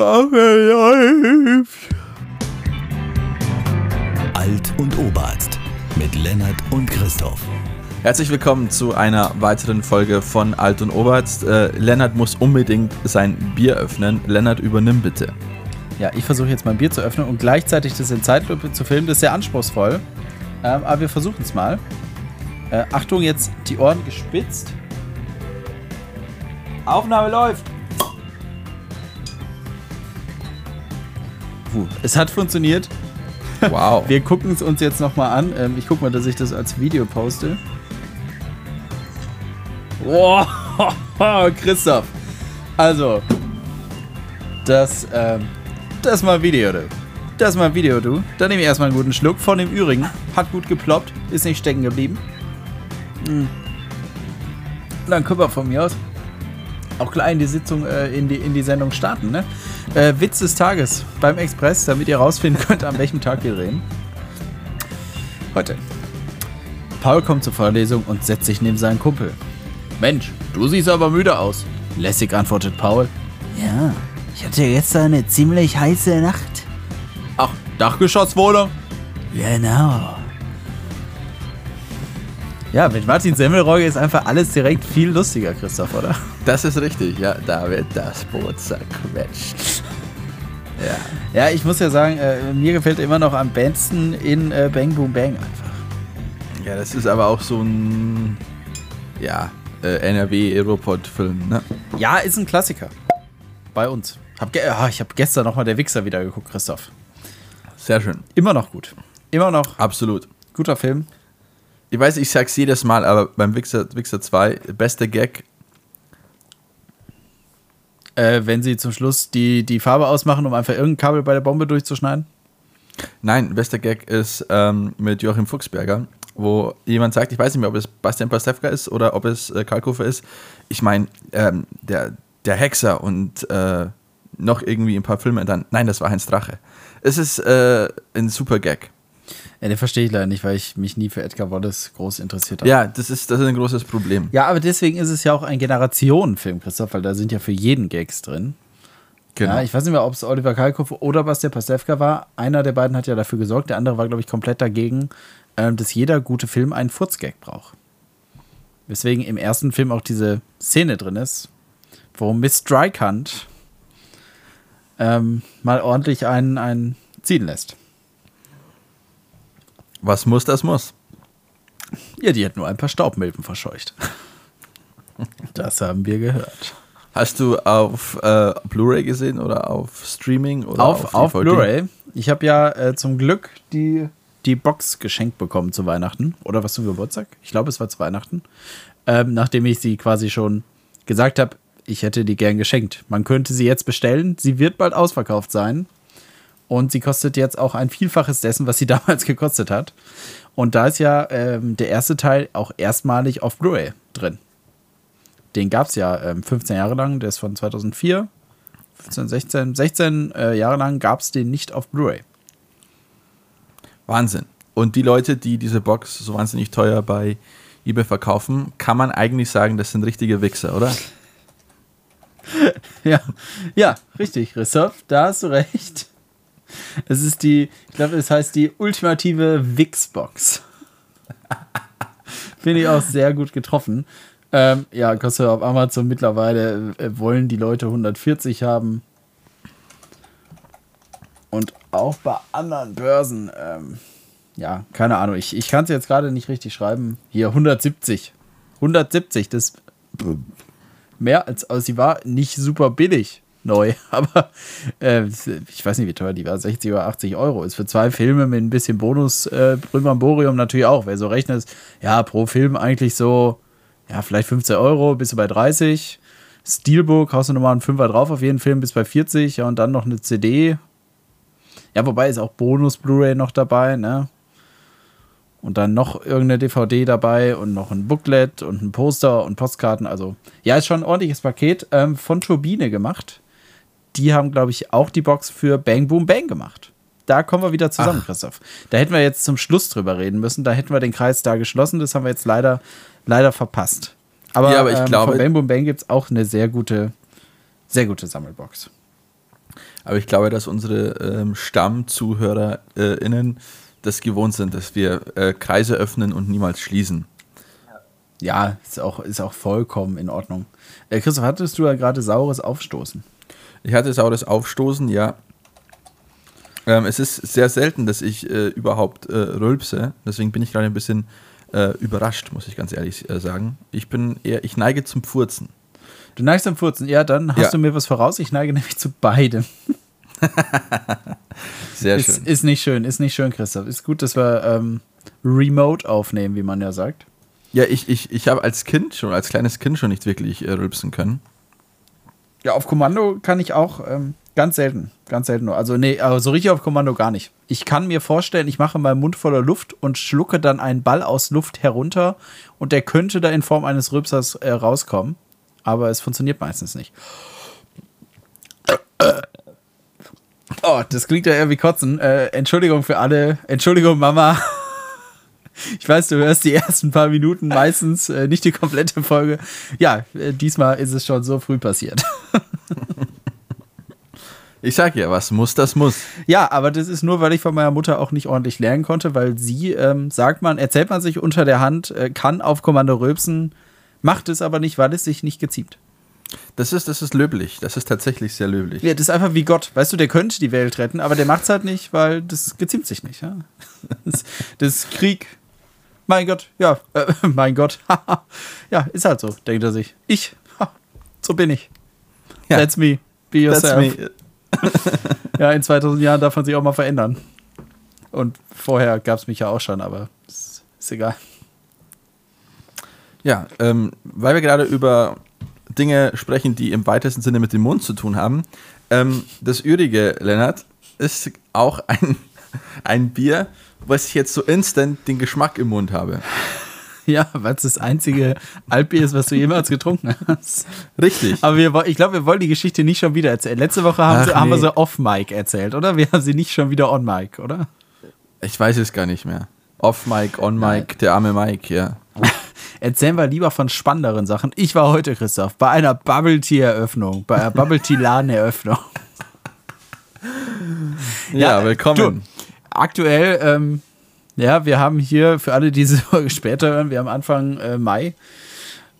Alt und Oberarzt mit Lennart und Christoph. Herzlich willkommen zu einer weiteren Folge von Alt und Oberarzt. Äh, Lennart muss unbedingt sein Bier öffnen. Lennart, übernimm bitte. Ja, ich versuche jetzt mein Bier zu öffnen und gleichzeitig das in Zeitlupe zu filmen. Das ist sehr anspruchsvoll. Ähm, aber wir versuchen es mal. Äh, Achtung, jetzt die Ohren gespitzt. Aufnahme läuft. Puh, es hat funktioniert. Wow. Wir gucken es uns jetzt nochmal an. Ähm, ich gucke mal, dass ich das als Video poste. Wow, Christoph. Also, das, ähm, das ist mal Video, du. Das ist mal Video, du. Dann nehme ich erstmal einen guten Schluck von dem Ürigen. Hat gut geploppt, ist nicht stecken geblieben. Hm. Dann können wir von mir aus auch gleich in die Sitzung, äh, in, die, in die Sendung starten, ne? Äh, Witz des Tages beim Express, damit ihr rausfinden könnt, an welchem Tag wir reden. Heute. Paul kommt zur Vorlesung und setzt sich neben seinen Kumpel. Mensch, du siehst aber müde aus. Lässig antwortet Paul. Ja, ich hatte gestern eine ziemlich heiße Nacht. Ach, Dachgeschosswohnung? Genau. Ja, mit Martin Semmelrogge ist einfach alles direkt viel lustiger, Christoph, oder? Das ist richtig, ja. Da wird das Boot zerquetscht. Ja. Ja, ich muss ja sagen, äh, mir gefällt immer noch am besten in äh, Bang Boom Bang einfach. Ja, das ist aber auch so ein, ja, äh, NRW-Aeropod-Film, ne? Ja, ist ein Klassiker. Bei uns. Hab ah, ich habe gestern nochmal Der Wichser wieder geguckt, Christoph. Sehr schön. Immer noch gut. Immer noch Absolut. guter Film. Ich weiß, ich sag's jedes Mal, aber beim Wixer, Wixer 2, beste Gag, Äh, wenn sie zum Schluss die, die Farbe ausmachen, um einfach irgendein Kabel bei der Bombe durchzuschneiden. Nein, bester Gag ist ähm, mit Joachim Fuchsberger, wo jemand sagt, ich weiß nicht mehr, ob es Bastian Pastewka ist oder ob es äh, Kalkofer ist. Ich meine, ähm, der, der Hexer und äh, noch irgendwie ein paar Filme dann. Nein, das war Heinz Drache. Es ist äh, ein super Gag. Ja, den verstehe ich leider nicht, weil ich mich nie für Edgar Wallace groß interessiert habe. Ja, das ist, das ist ein großes Problem. Ja, aber deswegen ist es ja auch ein Generationenfilm, Christoph, weil da sind ja für jeden Gags drin. Genau. Ja, ich weiß nicht mehr, ob es Oliver Kalkofe oder Bastian Pastewka war. Einer der beiden hat ja dafür gesorgt, der andere war, glaube ich, komplett dagegen, ähm, dass jeder gute Film einen Furzgag braucht. Weswegen im ersten Film auch diese Szene drin ist, wo Miss Drycunt ähm, mal ordentlich einen, einen ziehen lässt. Was muss, das muss. Ja, die hat nur ein paar Staubmilben verscheucht. Das haben wir gehört. Hast du auf äh, Blu-ray gesehen oder auf Streaming? Oder auf, auf DVD? Blu-ray. Ich habe ja äh, zum Glück die, die Box geschenkt bekommen zu Weihnachten. Oder was zum Geburtstag? Ich glaube, es war zu Weihnachten. Ähm, nachdem ich sie quasi schon gesagt habe, ich hätte die gern geschenkt. Man könnte sie jetzt bestellen. Sie wird bald ausverkauft sein. Und sie kostet jetzt auch ein Vielfaches dessen, was sie damals gekostet hat. Und da ist ja ähm, der erste Teil auch erstmalig auf Blu-ray drin. Den gab es ja ähm, 15 Jahre lang, der ist von 2004. 15, 16, 16 äh, Jahre lang gab es den nicht auf Blu-ray. Wahnsinn. Und die Leute, die diese Box so wahnsinnig teuer bei eBay verkaufen, kann man eigentlich sagen, das sind richtige Wichser, oder? Ja, ja, richtig, Christoph, da hast du recht. Es ist die, ich glaube, es heißt die ultimative Wix-Box. Finde ich auch sehr gut getroffen. Ähm, ja, kostet auf Amazon mittlerweile, äh, wollen die Leute 140 haben. Und auch bei anderen Börsen, ähm, ja, keine Ahnung, ich, ich kann es jetzt gerade nicht richtig schreiben. Hier 170. 170, das mehr als, also sie war nicht super billig neu, aber äh, ich weiß nicht, wie teuer die war, 60 oder 80 Euro. Ist für zwei Filme mit ein bisschen Bonus äh, natürlich auch. Wer so rechnet, ja, pro Film eigentlich so, ja, vielleicht 15 Euro, bist du bei 30. Steelbook, haust du nochmal einen Fünfer drauf auf jeden Film bis bei 40, ja, und dann noch eine CD. Ja, wobei ist auch Bonus-Blu-ray noch dabei, ne? Und dann noch irgendeine DVD dabei und noch ein Booklet und ein Poster und Postkarten. Also, ja, ist schon ein ordentliches Paket ähm, von Turbine gemacht. Die haben, glaube ich, auch die Box für Bang Boom Bang gemacht. Da kommen wir wieder zusammen, Ach. Christoph. Da hätten wir jetzt zum Schluss drüber reden müssen. Da hätten wir den Kreis da geschlossen. Das haben wir jetzt leider, leider verpasst. Aber, Ja, aber ich ähm, glaube- von Bang Boom Bang gibt es auch eine sehr gute, sehr gute Sammelbox. Aber ich glaube, dass unsere ähm, StammzuhörerInnen das gewohnt sind, dass wir äh, Kreise öffnen und niemals schließen. Ja, ist auch, ist auch vollkommen in Ordnung. Äh, Christoph, hattest du ja gerade saures Aufstoßen? Ich hatte saures Aufstoßen, ja. Ähm, es ist sehr selten, dass ich äh, überhaupt äh, rülpse. Deswegen bin ich gerade ein bisschen äh, überrascht, muss ich ganz ehrlich äh, sagen. Ich bin eher, ich neige zum Furzen. Du neigst zum Furzen. Ja, dann hast Ja. du mir was voraus. Ich neige nämlich zu beidem. Sehr Ist, schön. ist nicht schön, ist nicht schön, Christoph. Ist gut, dass wir ähm, remote aufnehmen, wie man ja sagt. Ja, ich, ich, ich habe als Kind schon, als kleines Kind schon nicht wirklich äh, rülpsen können. Ja, auf Kommando kann ich auch ähm, ganz selten. Ganz selten nur. Also, nee, aber so richtig auf Kommando gar nicht. Ich kann mir vorstellen, ich mache meinen Mund voller Luft und schlucke dann einen Ball aus Luft herunter und der könnte da in Form eines Rülpsers äh, rauskommen. Aber es funktioniert meistens nicht. Oh, das klingt ja eher wie Kotzen. Äh, Entschuldigung für alle. Entschuldigung, Mama. Ich weiß, du hörst die ersten paar Minuten meistens, äh, nicht die komplette Folge. Ja, äh, diesmal ist es schon so früh passiert. Ich sag ja, was muss, das muss. Ja, aber das ist nur, weil ich von meiner Mutter auch nicht ordentlich lernen konnte, weil sie, ähm, sagt man, erzählt man sich unter der Hand, äh, kann auf Kommando rülpsen, macht es aber nicht, weil es sich nicht geziemt. Das ist, das ist löblich. Das ist tatsächlich sehr löblich. Ja, das ist einfach wie Gott. Weißt du, der könnte die Welt retten, aber der macht es halt nicht, weil das geziemt sich nicht. Ja? Das, das ist Krieg. Mein Gott, ja, äh, mein Gott. ja, ist halt so, denkt er sich. Ich, so bin ich. Ja. That's me. Be That's yourself. me. Ja, in 2000 Jahren darf man sich auch mal verändern. Und vorher gab es mich ja auch schon, aber ist, ist egal. Ja, ähm, weil wir gerade über Dinge sprechen, die im weitesten Sinne mit dem Mund zu tun haben. Ähm, das Ürige, Lennart, ist auch ein, ein Bier, was ich jetzt so instant den Geschmack im Mund habe. Ja, weil es das einzige Altbier ist, was du jemals getrunken hast. Richtig. Aber wir, ich glaube, wir wollen die Geschichte nicht schon wieder erzählen. Letzte Woche haben, sie, haben wir nee. sie off-Mic erzählt, oder? Wir haben sie nicht schon wieder on-Mic, oder? Ich weiß es gar nicht mehr. Off Mic, on Mic, der arme Mike, ja. Erzählen wir lieber von spannenderen Sachen. Ich war heute, Christoph, bei einer Bubble Tea-Eröffnung, bei einer Bubble Tea-Laden-Eröffnung. Ja, äh, willkommen. Du, aktuell, ähm, ja, wir haben hier, für alle, die diese Folge später hören, wir haben Anfang äh, Mai.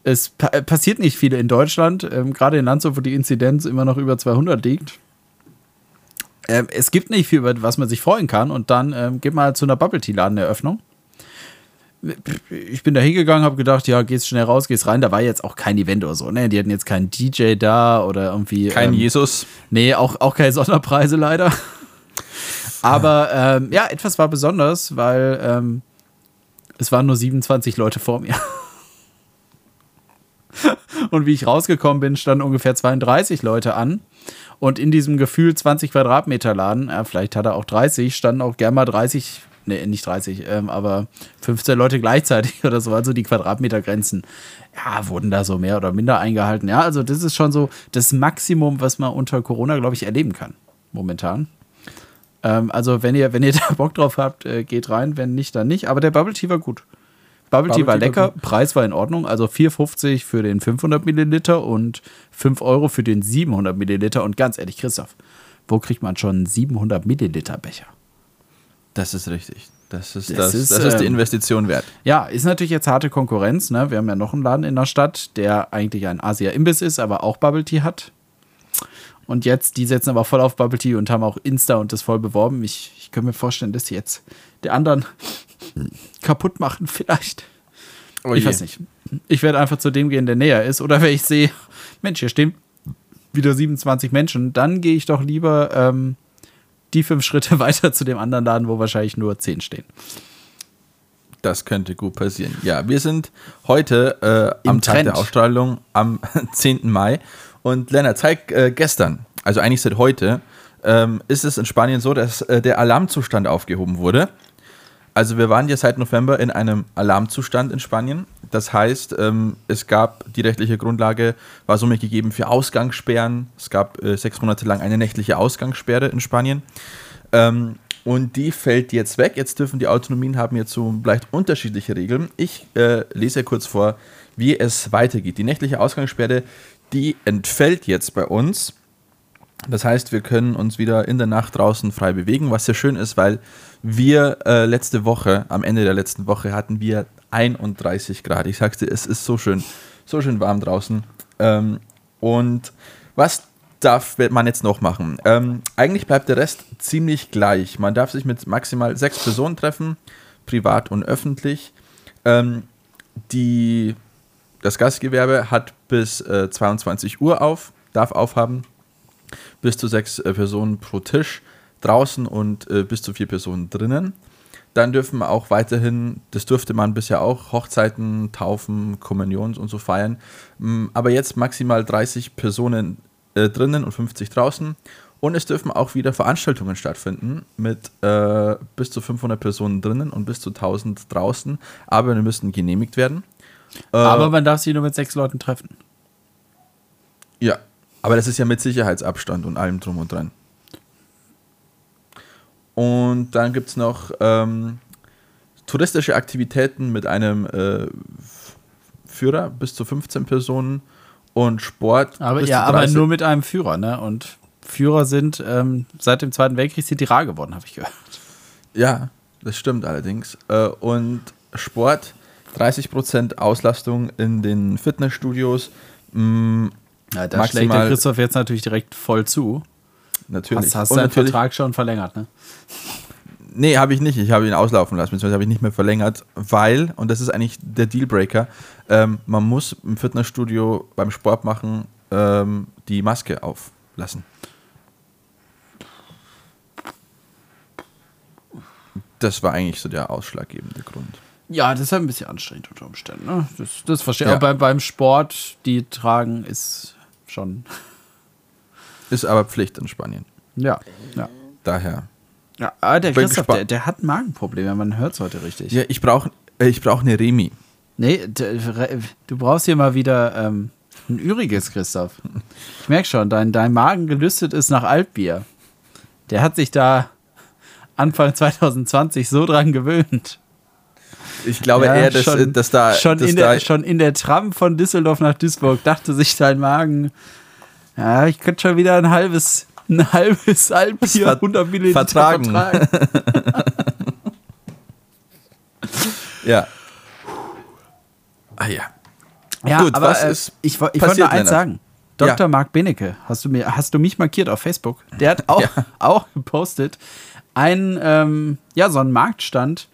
Es pa äh, passiert nicht viel in Deutschland, ähm, gerade in Landshut, wo die Inzidenz immer noch über 200 liegt. Ähm, es gibt nicht viel, über was man sich freuen kann. Und dann ähm, geht man halt zu einer Bubble Tea Laden-Eröffnung. Ich bin da hingegangen, habe gedacht, ja, gehst schnell raus, gehst rein. Da war jetzt auch kein Event oder so, ne? Die hatten jetzt keinen DJ da oder irgendwie. Kein ähm, Jesus. Nee, auch, auch keine Sonderpreise leider. Aber ähm, ja, etwas war besonders, weil ähm, es waren nur 27 Leute vor mir. Und wie ich rausgekommen bin, standen ungefähr 32 Leute an. Und in diesem Gefühl 20 Quadratmeter Laden, ja, vielleicht hat er auch 30, standen auch gern mal 30, nee, nicht 30, ähm, aber 15 Leute gleichzeitig oder so. Also die Quadratmetergrenzen, ja, wurden da so mehr oder minder eingehalten. Ja, also das ist schon so das Maximum, was man unter Corona, glaube ich, erleben kann. Momentan. Ähm, also, wenn ihr, wenn ihr da Bock drauf habt, äh, geht rein. Wenn nicht, dann nicht. Aber der Bubble Tea war gut. Bubble, Tea Bubble war Tea war lecker, Preis war in Ordnung. Also 4,50 für den 500 Milliliter und 5 Euro für den 700 Milliliter. Und ganz ehrlich, Christoph, wo kriegt man schon einen 700 Milliliter Becher? Das ist richtig. Das ist, Das das, ist, das ist die ähm, Investition wert. Ja, ist natürlich jetzt harte Konkurrenz. Ne? Wir haben ja noch einen Laden in der Stadt, der eigentlich ein Asia-Imbiss ist, aber auch Bubble Tea hat. Und jetzt, die setzen aber voll auf Bubble Tea und haben auch Insta und das voll beworben. Ich, ich könnte mir vorstellen, dass sie jetzt der anderen kaputt machen, vielleicht. Oh ich weiß nicht. Ich werde einfach zu dem gehen, der näher ist. Oder wenn ich sehe, Mensch, hier stehen wieder 27 Menschen, dann gehe ich doch lieber ähm, die fünf Schritte weiter zu dem anderen Laden, wo wahrscheinlich nur 10 stehen. Das könnte gut passieren. Ja, wir sind heute äh, am Tag Trend. der Ausstrahlung am 10. Mai. Und Lennart, zeig äh, gestern, also eigentlich seit heute, ähm, ist es in Spanien so, dass äh, der Alarmzustand aufgehoben wurde. Also wir waren ja seit November in einem Alarmzustand in Spanien. Das heißt, ähm, es gab die rechtliche Grundlage, war somit gegeben für Ausgangssperren. Es gab äh, sechs Monate lang eine nächtliche Ausgangssperre in Spanien. Ähm, und die fällt jetzt weg. Jetzt dürfen die Autonomien haben jetzt so leicht unterschiedliche Regeln. Ich äh, lese kurz vor, wie es weitergeht. Die nächtliche Ausgangssperre, die entfällt jetzt bei uns. Das heißt, wir können uns wieder in der Nacht draußen frei bewegen, was sehr schön ist, weil wir äh, letzte Woche, am Ende der letzten Woche, hatten wir 31 Grad. Ich sag's dir, es ist so schön, so schön warm draußen. Ähm, und was darf man jetzt noch machen? Ähm, eigentlich bleibt der Rest ziemlich gleich. Man darf sich mit maximal sechs Personen treffen, privat und öffentlich. Ähm, die, das Gastgewerbe hat bis äh, 22 Uhr auf, darf aufhaben. Bis zu sechs äh, Personen pro Tisch draußen und äh, bis zu vier Personen drinnen. Dann dürfen auch weiterhin, das durfte man bisher auch, Hochzeiten, Taufen, Kommunions und so feiern. Mm, Aber jetzt maximal 30 Personen äh, drinnen und 50 draußen. Und es dürfen auch wieder Veranstaltungen stattfinden mit äh, bis zu 500 Personen drinnen und bis zu 1000 draußen. Aber die müssen genehmigt werden. Äh, Aber man darf sich nur mit sechs Leuten treffen. Ja, aber das ist ja mit Sicherheitsabstand und allem drum und dran. Und dann gibt es noch ähm, touristische Aktivitäten mit einem äh, Führer bis zu 15 Personen und Sport. Aber ja, aber 30. nur mit einem Führer, ne? Und Führer sind ähm, seit dem Zweiten Weltkrieg sind die rar geworden, habe ich gehört. Ja, das stimmt allerdings. Äh, und Sport, 30% Auslastung in den Fitnessstudios. Mm, Ja, da schlägt der Christoph jetzt natürlich direkt voll zu. natürlich. Hast, hast deinen natürlich Vertrag schon verlängert, ne? Nee, habe ich nicht. Ich habe ihn auslaufen lassen, beziehungsweise habe ich nicht mehr verlängert, weil, und das ist eigentlich der Dealbreaker, ähm, man muss im Fitnessstudio beim Sport machen ähm, die Maske auflassen. Das war eigentlich so der ausschlaggebende Grund. Ja, das ist halt ein bisschen anstrengend unter Umständen. Ne? Das, das verstehe ich. Ja. Aber beim, beim Sport, die tragen, ist schon. Ist aber Pflicht in Spanien. Ja, ja. Daher. Ja, aber der Bin Christoph, der, der hat Magenprobleme, man hört es heute richtig. Ja, ich brauche ich brauch eine Remi. Nee, du brauchst hier mal wieder ähm, ein üriges, Christoph. Ich merke schon, dein, dein Magen gelüstet ist nach Altbier. Der hat sich da Anfang 2020 so dran gewöhnt. Ich glaube Ja, eher, dass, schon- äh, dass da. Schon, dass in da der, schon in der Tram von Düsseldorf nach Duisburg dachte sich dein Magen, ja, ich könnte schon wieder ein halbes, ein halbes Altbier, Ver- 100 Milliliter vertragen. vertragen. ja. Ah ja. Ja, Gut, aber was äh, ist ich, ich wollte nur eins sagen. Dr. Ja. Marc Benecke, hast du, mir, hast du mich markiert auf Facebook? Der hat auch, auch gepostet einen, ähm, ja, so einen Marktstand,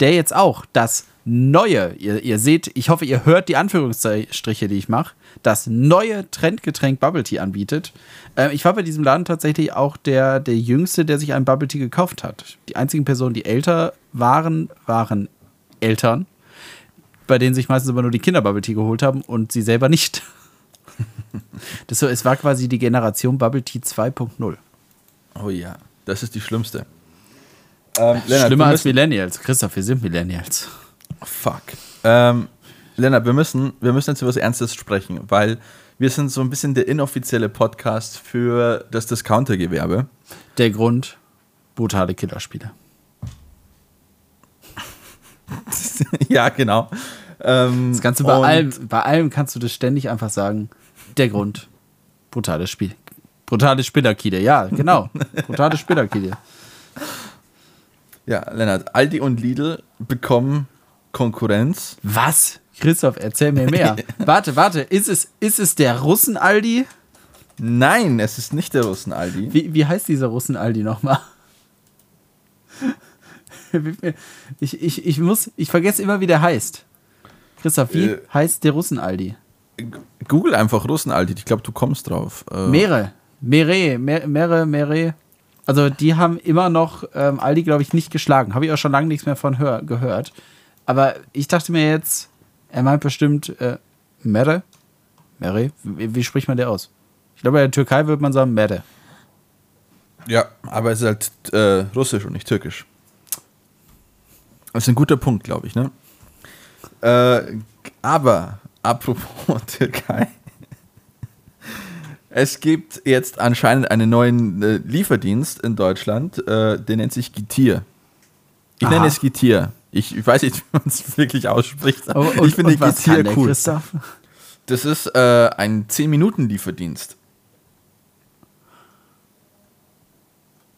der jetzt auch das neue, ihr, ihr seht, ich hoffe, ihr hört die Anführungsstriche, die ich mache, das neue Trendgetränk Bubble Tea anbietet. Ähm, ich war bei diesem Laden tatsächlich auch der, der Jüngste, der sich ein Bubble Tea gekauft hat. Die einzigen Personen, die älter waren, waren Eltern, bei denen sich meistens immer nur die Kinder Bubble Tea geholt haben und sie selber nicht. Das so, es war quasi die Generation Bubble Tea 2.0. Oh ja, das ist die schlimmste. Ähm, Lennart, Schlimmer als Millennials. Christoph, wir sind Millennials. Fuck. Ähm, Lennart, wir müssen, wir müssen jetzt über was Ernstes sprechen, weil wir sind so ein bisschen der inoffizielle Podcast für das Discounter-Gewerbe. Der Grund, brutale Killerspiele. ja, genau. Ähm, Das du bei allem, bei allem kannst du das ständig einfach sagen. Der Grund, brutales Spiel. Brutale Spinnerkide, ja, genau. Brutale Spinnerkide. Ja, Lennart, Aldi und Lidl bekommen Konkurrenz. Was? Christoph, erzähl mir mehr. warte, warte, ist es, ist es der Russen-Aldi? Nein, es ist nicht der Russen-Aldi. Wie, wie heißt dieser Russen-Aldi nochmal? Ich, ich, ich muss, ich vergesse immer, wie der heißt. Christoph, wie Äh. heißt der Russen-Aldi? Google einfach Russen-Aldi, ich glaube, du kommst drauf. Äh, Mere, Mere, Mere, Mere, Mere. Also die haben immer noch ähm, Aldi, glaube ich, nicht geschlagen. Habe ich auch schon lange nichts mehr von hör gehört. Aber ich dachte mir jetzt, er meint bestimmt äh, Mere. Mere? Wie, wie spricht man der aus? Ich glaube, in der Türkei würde man sagen Mere. Ja, aber es ist halt äh, russisch und nicht türkisch. Das ist ein guter Punkt, glaube ich, ne? Äh, aber, apropos Türkei. Es gibt jetzt anscheinend einen neuen äh, Lieferdienst in Deutschland, äh, der nennt sich Gitir. Ich Aha. nenne es Gitir. Ich, ich weiß nicht, wie man es wirklich ausspricht. aber Und- ich finde der, cool. Christoph? Das ist äh, ein 10-Minuten-Lieferdienst.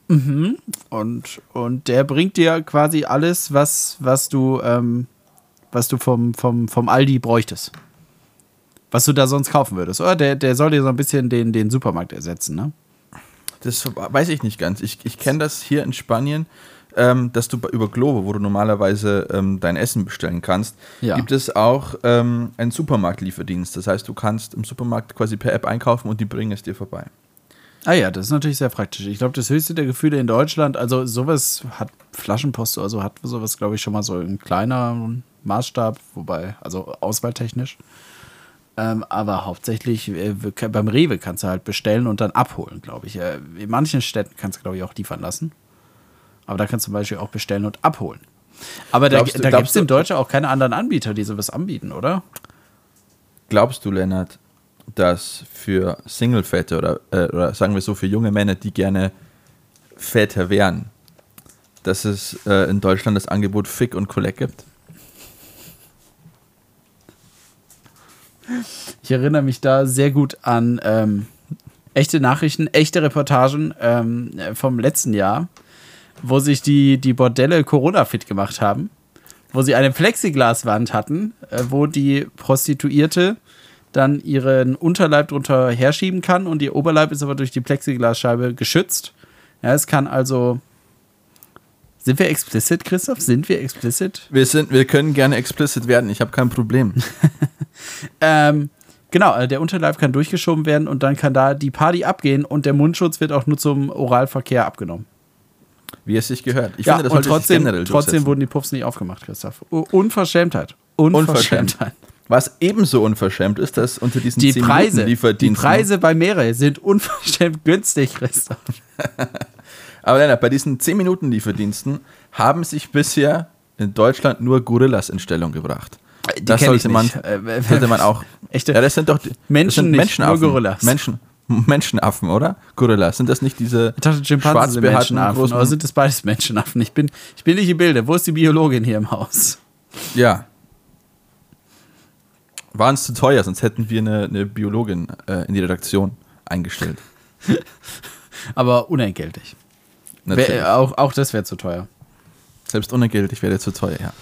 Und, und der bringt dir quasi alles, was, was du, ähm, was du vom, vom, vom Aldi bräuchtest. Was du da sonst kaufen würdest. Oder der, der soll dir so ein bisschen den, den Supermarkt ersetzen, ne? Das weiß ich nicht ganz. Ich, ich kenne das hier in Spanien, ähm, dass du über Glovo, wo du normalerweise ähm, dein Essen bestellen kannst, Ja. gibt es auch ähm, einen Supermarktlieferdienst. Das heißt, du kannst im Supermarkt quasi per App einkaufen und die bringen es dir vorbei. Ah ja, das ist natürlich sehr praktisch. Ich glaube, das höchste der Gefühle in Deutschland, also sowas hat Flaschenpost oder so, hat sowas, glaube ich, schon mal so in kleineren Maßstab, wobei, also auswahltechnisch. Ähm, aber hauptsächlich äh, beim Rewe kannst du halt bestellen und dann abholen, glaube ich. Äh, In manchen Städten kannst du, glaube ich, auch liefern lassen. Aber da kannst du zum Beispiel auch bestellen und abholen. Aber da, Glaubst da gibt es in Deutschland auch keine anderen Anbieter, die sowas anbieten, oder? Glaubst du, Lennart, dass für Single-Väter oder, äh, oder sagen wir so für junge Männer, die gerne Väter wären, dass es äh, in Deutschland das Angebot Fick und Collect gibt? Ich erinnere mich da sehr gut an ähm, echte Nachrichten, echte Reportagen ähm, vom letzten Jahr, wo sich die, die Bordelle Corona-fit gemacht haben, wo sie eine Plexiglaswand hatten, äh, wo die Prostituierte dann ihren Unterleib drunter herschieben kann und ihr Oberleib ist aber durch die Plexiglasscheibe geschützt. Ja, es kann also. Sind wir explicit, Christoph? Sind wir explicit? Wir, sind, wir können gerne explicit werden, ich habe kein Problem. Ähm, genau, also der Unterleib kann durchgeschoben werden und dann kann da die Party abgehen und der Mundschutz wird auch nur zum Oralverkehr abgenommen. Wie es sich gehört. Ich ja, finde, das und trotzdem, generell trotzdem wurden die Puffs nicht aufgemacht, Christoph. Unverschämtheit. Unverschämtheit. Was ebenso unverschämt ist, dass unter diesen Die 10 Preise, die Lieferdiensten. Preise bei Meere sind unverschämt günstig, Christoph. Aber Lennart, bei diesen 10 Minuten Lieferdiensten haben sich bisher in Deutschland nur Gorillas in Stellung gebracht. Die das sollte man, nicht. Äh, sollte man auch. Echte- ja, das sind doch die, Menschen das sind nicht, Menschenaffen. nur Gorillas. Menschen, Menschenaffen, oder? Gorillas. Sind das nicht diese Ich dachte, Schimpansen sind Menschenaffen. Oder sind das beides Menschenaffen? Ich bin, ich bin nicht im Bilde. Wo ist die Biologin hier im Haus? Ja. Waren es zu teuer, sonst hätten wir eine, eine Biologin äh, in die Redaktion eingestellt. Aber unentgeltlich. Wär, auch, auch das wäre zu teuer. Selbst unentgeltlich wäre zu teuer, ja.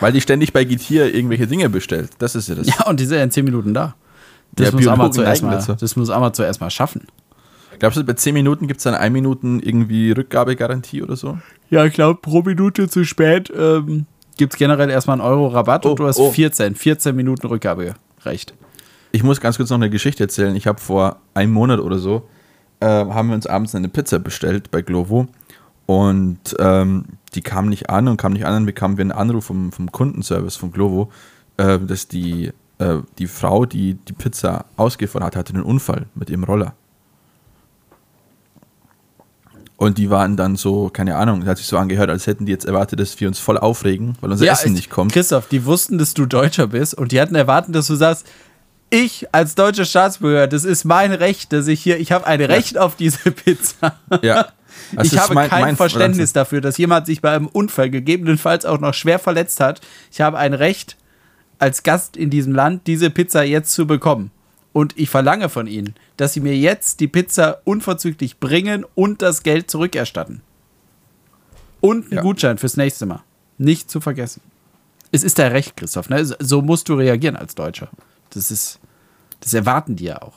Weil die ständig bei Getir irgendwelche Dinge bestellt. Das ist ja das. Ja, und die sind ja in 10 Minuten da. Das muss Amazon dazu. das muss Amazon erstmal schaffen. Glaubst du, bei 10 Minuten gibt es dann 1 Minuten irgendwie Rückgabegarantie oder so? Ja, ich glaube, pro Minute zu spät ähm, gibt es generell erstmal einen Euro Rabatt Oh, und du hast oh. 14, 14 Minuten Rückgaberecht. Ich muss ganz kurz noch eine Geschichte erzählen. Ich habe vor einem Monat oder so, äh, haben wir uns abends eine Pizza bestellt bei Glovo und ähm, die kam nicht an und kam nicht an, dann bekamen wir einen Anruf vom, vom Kundenservice von Glovo, äh, dass die, äh, die Frau, die die Pizza ausgefahren hat, hatte einen Unfall mit ihrem Roller. Und die waren dann so, keine Ahnung, hat sich so angehört, als hätten die jetzt erwartet, dass wir uns voll aufregen, weil unser Essen ich- nicht kommt. Christoph, die wussten, dass du Deutscher bist und die hatten erwartet, dass du sagst, ich als deutscher Staatsbürger, das ist mein Recht, dass ich hier, ich habe ein Recht auf diese Pizza. Ja. Das ich habe mein- kein mein Verständnis dafür, dass jemand sich bei einem Unfall gegebenenfalls auch noch schwer verletzt hat. Ich habe ein Recht, als Gast in diesem Land diese Pizza jetzt zu bekommen. Und ich verlange von Ihnen, dass Sie mir jetzt die Pizza unverzüglich bringen und das Geld zurückerstatten. Und einen Ja. Gutschein fürs nächste Mal. Nicht zu vergessen. Es ist dein Recht, Christoph. Ne? So musst du reagieren als Deutscher. Das ist, das erwarten die ja auch.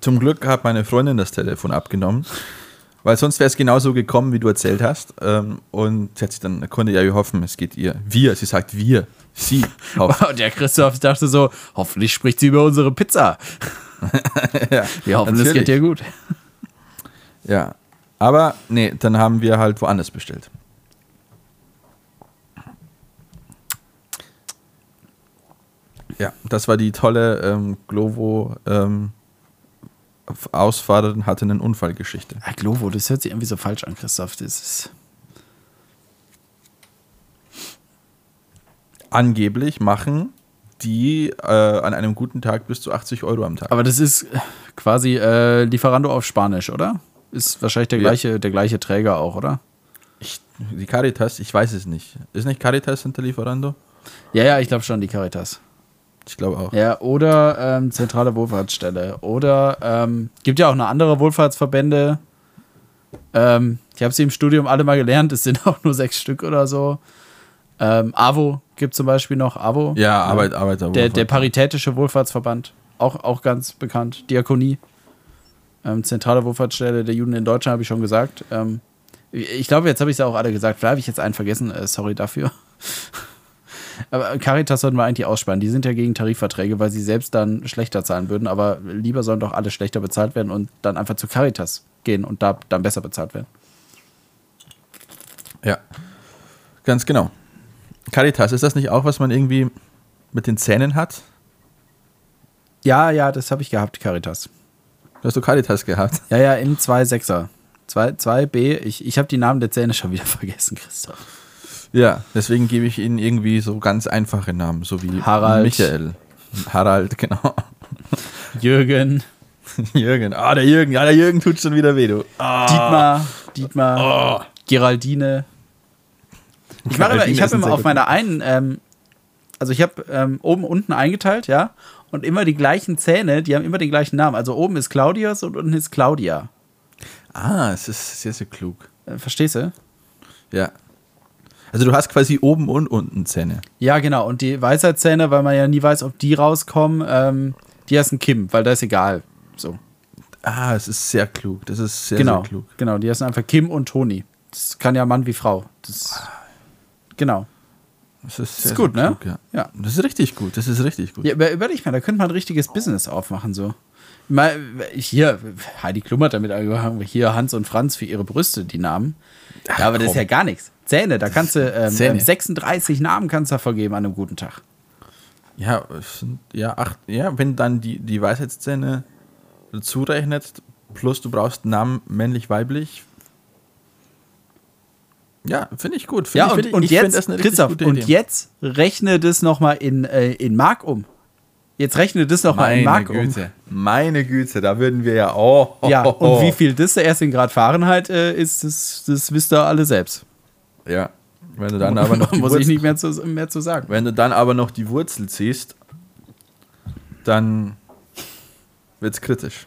Zum Glück hat meine Freundin das Telefon abgenommen, weil sonst wäre es genauso gekommen, wie du erzählt hast. Ähm, und sie hat sich dann erkundigt, ja, wir hoffen, es geht ihr. Wir, sie sagt wir, sie hoffen. Und der Christoph dachte so, hoffentlich spricht sie über unsere Pizza. ja, Wir hoffen, es geht dir gut. Ja, aber nee, dann haben wir halt woanders bestellt. Ja, das war die tolle ähm, Glovo ähm, Ausfahrerin hatte einen Unfallgeschichte. Ja, Glovo, das hört sich irgendwie so falsch an, Christoph. Das ist. Angeblich machen die äh, an einem guten Tag bis zu 80 Euro am Tag. Aber das ist quasi äh, Lieferando auf Spanisch, oder? Ist wahrscheinlich der Ja. gleiche, der gleiche Träger auch, oder? Ich, die Caritas, ich weiß es nicht. Ist nicht Caritas hinter Lieferando? Ja, ja, ich glaube schon, die Caritas. Ich glaube auch. Ja, oder ähm, zentrale Wohlfahrtsstelle. Oder ähm, gibt ja auch eine andere Wohlfahrtsverbände. Ähm, ich habe sie im Studium alle mal gelernt. Es sind auch nur sechs Stück oder so. Ähm, AWO gibt zum Beispiel noch. AWO. Ja, Arbeit, Arbeiter. Der, der Paritätische Wohlfahrtsverband. Auch, auch ganz bekannt. Diakonie. Ähm, zentrale Wohlfahrtsstelle der Juden in Deutschland, habe ich schon gesagt. Ähm, ich glaube, jetzt habe ich es auch alle gesagt. Vielleicht habe ich jetzt einen vergessen. Äh, sorry dafür. Aber Caritas sollten wir eigentlich ausspannen. Die sind ja gegen Tarifverträge, weil sie selbst dann schlechter zahlen würden. Aber lieber sollen doch alle schlechter bezahlt werden und dann einfach zu Caritas gehen und da dann besser bezahlt werden. Ja. Ganz genau. Caritas, ist das nicht auch, was man irgendwie mit den Zähnen hat? Ja, ja, das habe ich gehabt, Caritas. Hast du Caritas gehabt? Ja, ja, im 2.6er. 2b. Ich, ich habe die Namen der Zähne schon wieder vergessen, Christoph. Ja, deswegen gebe ich ihnen irgendwie so ganz einfache Namen, so wie Harald. Michael. Harald, genau. Jürgen, Jürgen. Ah, der Jürgen. Ja, der Jürgen tut schon wieder weh, du. Ah. Dietmar, Dietmar, Geraldine. Ich mache immer, ich Geraldine habe immer auf meiner einen, ähm, also ich habe ähm, oben unten eingeteilt, ja, und immer die gleichen Zähne, die haben immer den gleichen Namen. Also oben ist Claudius und unten ist Claudia. Ah, es ist sehr, sehr klug. Äh, verstehst du? Ja. Also du hast quasi oben und unten Zähne. Ja, genau. Und die Weisheitszähne, weil man ja nie weiß, ob die rauskommen, ähm, die heißen Kim, weil da ist egal. So. Ah, es ist sehr klug. Das ist sehr, genau. sehr klug. Genau, die heißen einfach Kim und Toni. Das kann ja Mann wie Frau. Das, genau. Das ist, ist sehr, gut, sehr ne? Klug, ja. Ja. Das ist richtig gut. Das ist richtig gut. Ja, über, überleg mal, da könnte man ein richtiges Business aufmachen, so. Mal, hier, Heidi Klum hat damit angefangen, hier Hans und Franz für ihre Brüste, die Namen. Ja, aber das ist ja gar nichts. Zähne, da kannst du ähm, Zähne. ähm, 36 Namen kannst du vergeben an einem guten Tag. Ja, ja, acht, ja, wenn dann die, die Weisheitszähne zurechnet, plus du brauchst Namen männlich, weiblich. Ja, finde ich gut. Find Ja, ich, und, und ich jetzt, das eine Christoph, gute und Idee. jetzt rechne das nochmal in, äh, in Mark um. Jetzt rechne das nochmal in Mark um. Güte, meine Güte, da würden wir ja, oh, oh, Ja, und wie viel das erst in Grad Fahrenheit äh, ist, das, das wisst ihr alle selbst. Ja, wenn du dann aber noch die Muss ich Wurzel, nicht mehr zu, mehr zu sagen. wenn du dann aber noch die Wurzel ziehst, dann wird's kritisch.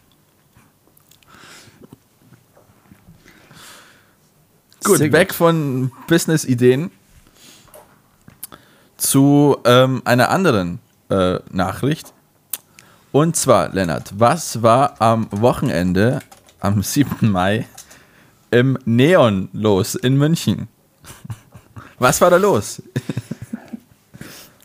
Gut, Sehr weg von Business-Ideen zu ähm, einer anderen äh, Nachricht. Und zwar, Lennart, was war am Wochenende, am 7. Mai, im Neon los in München? Was war da los?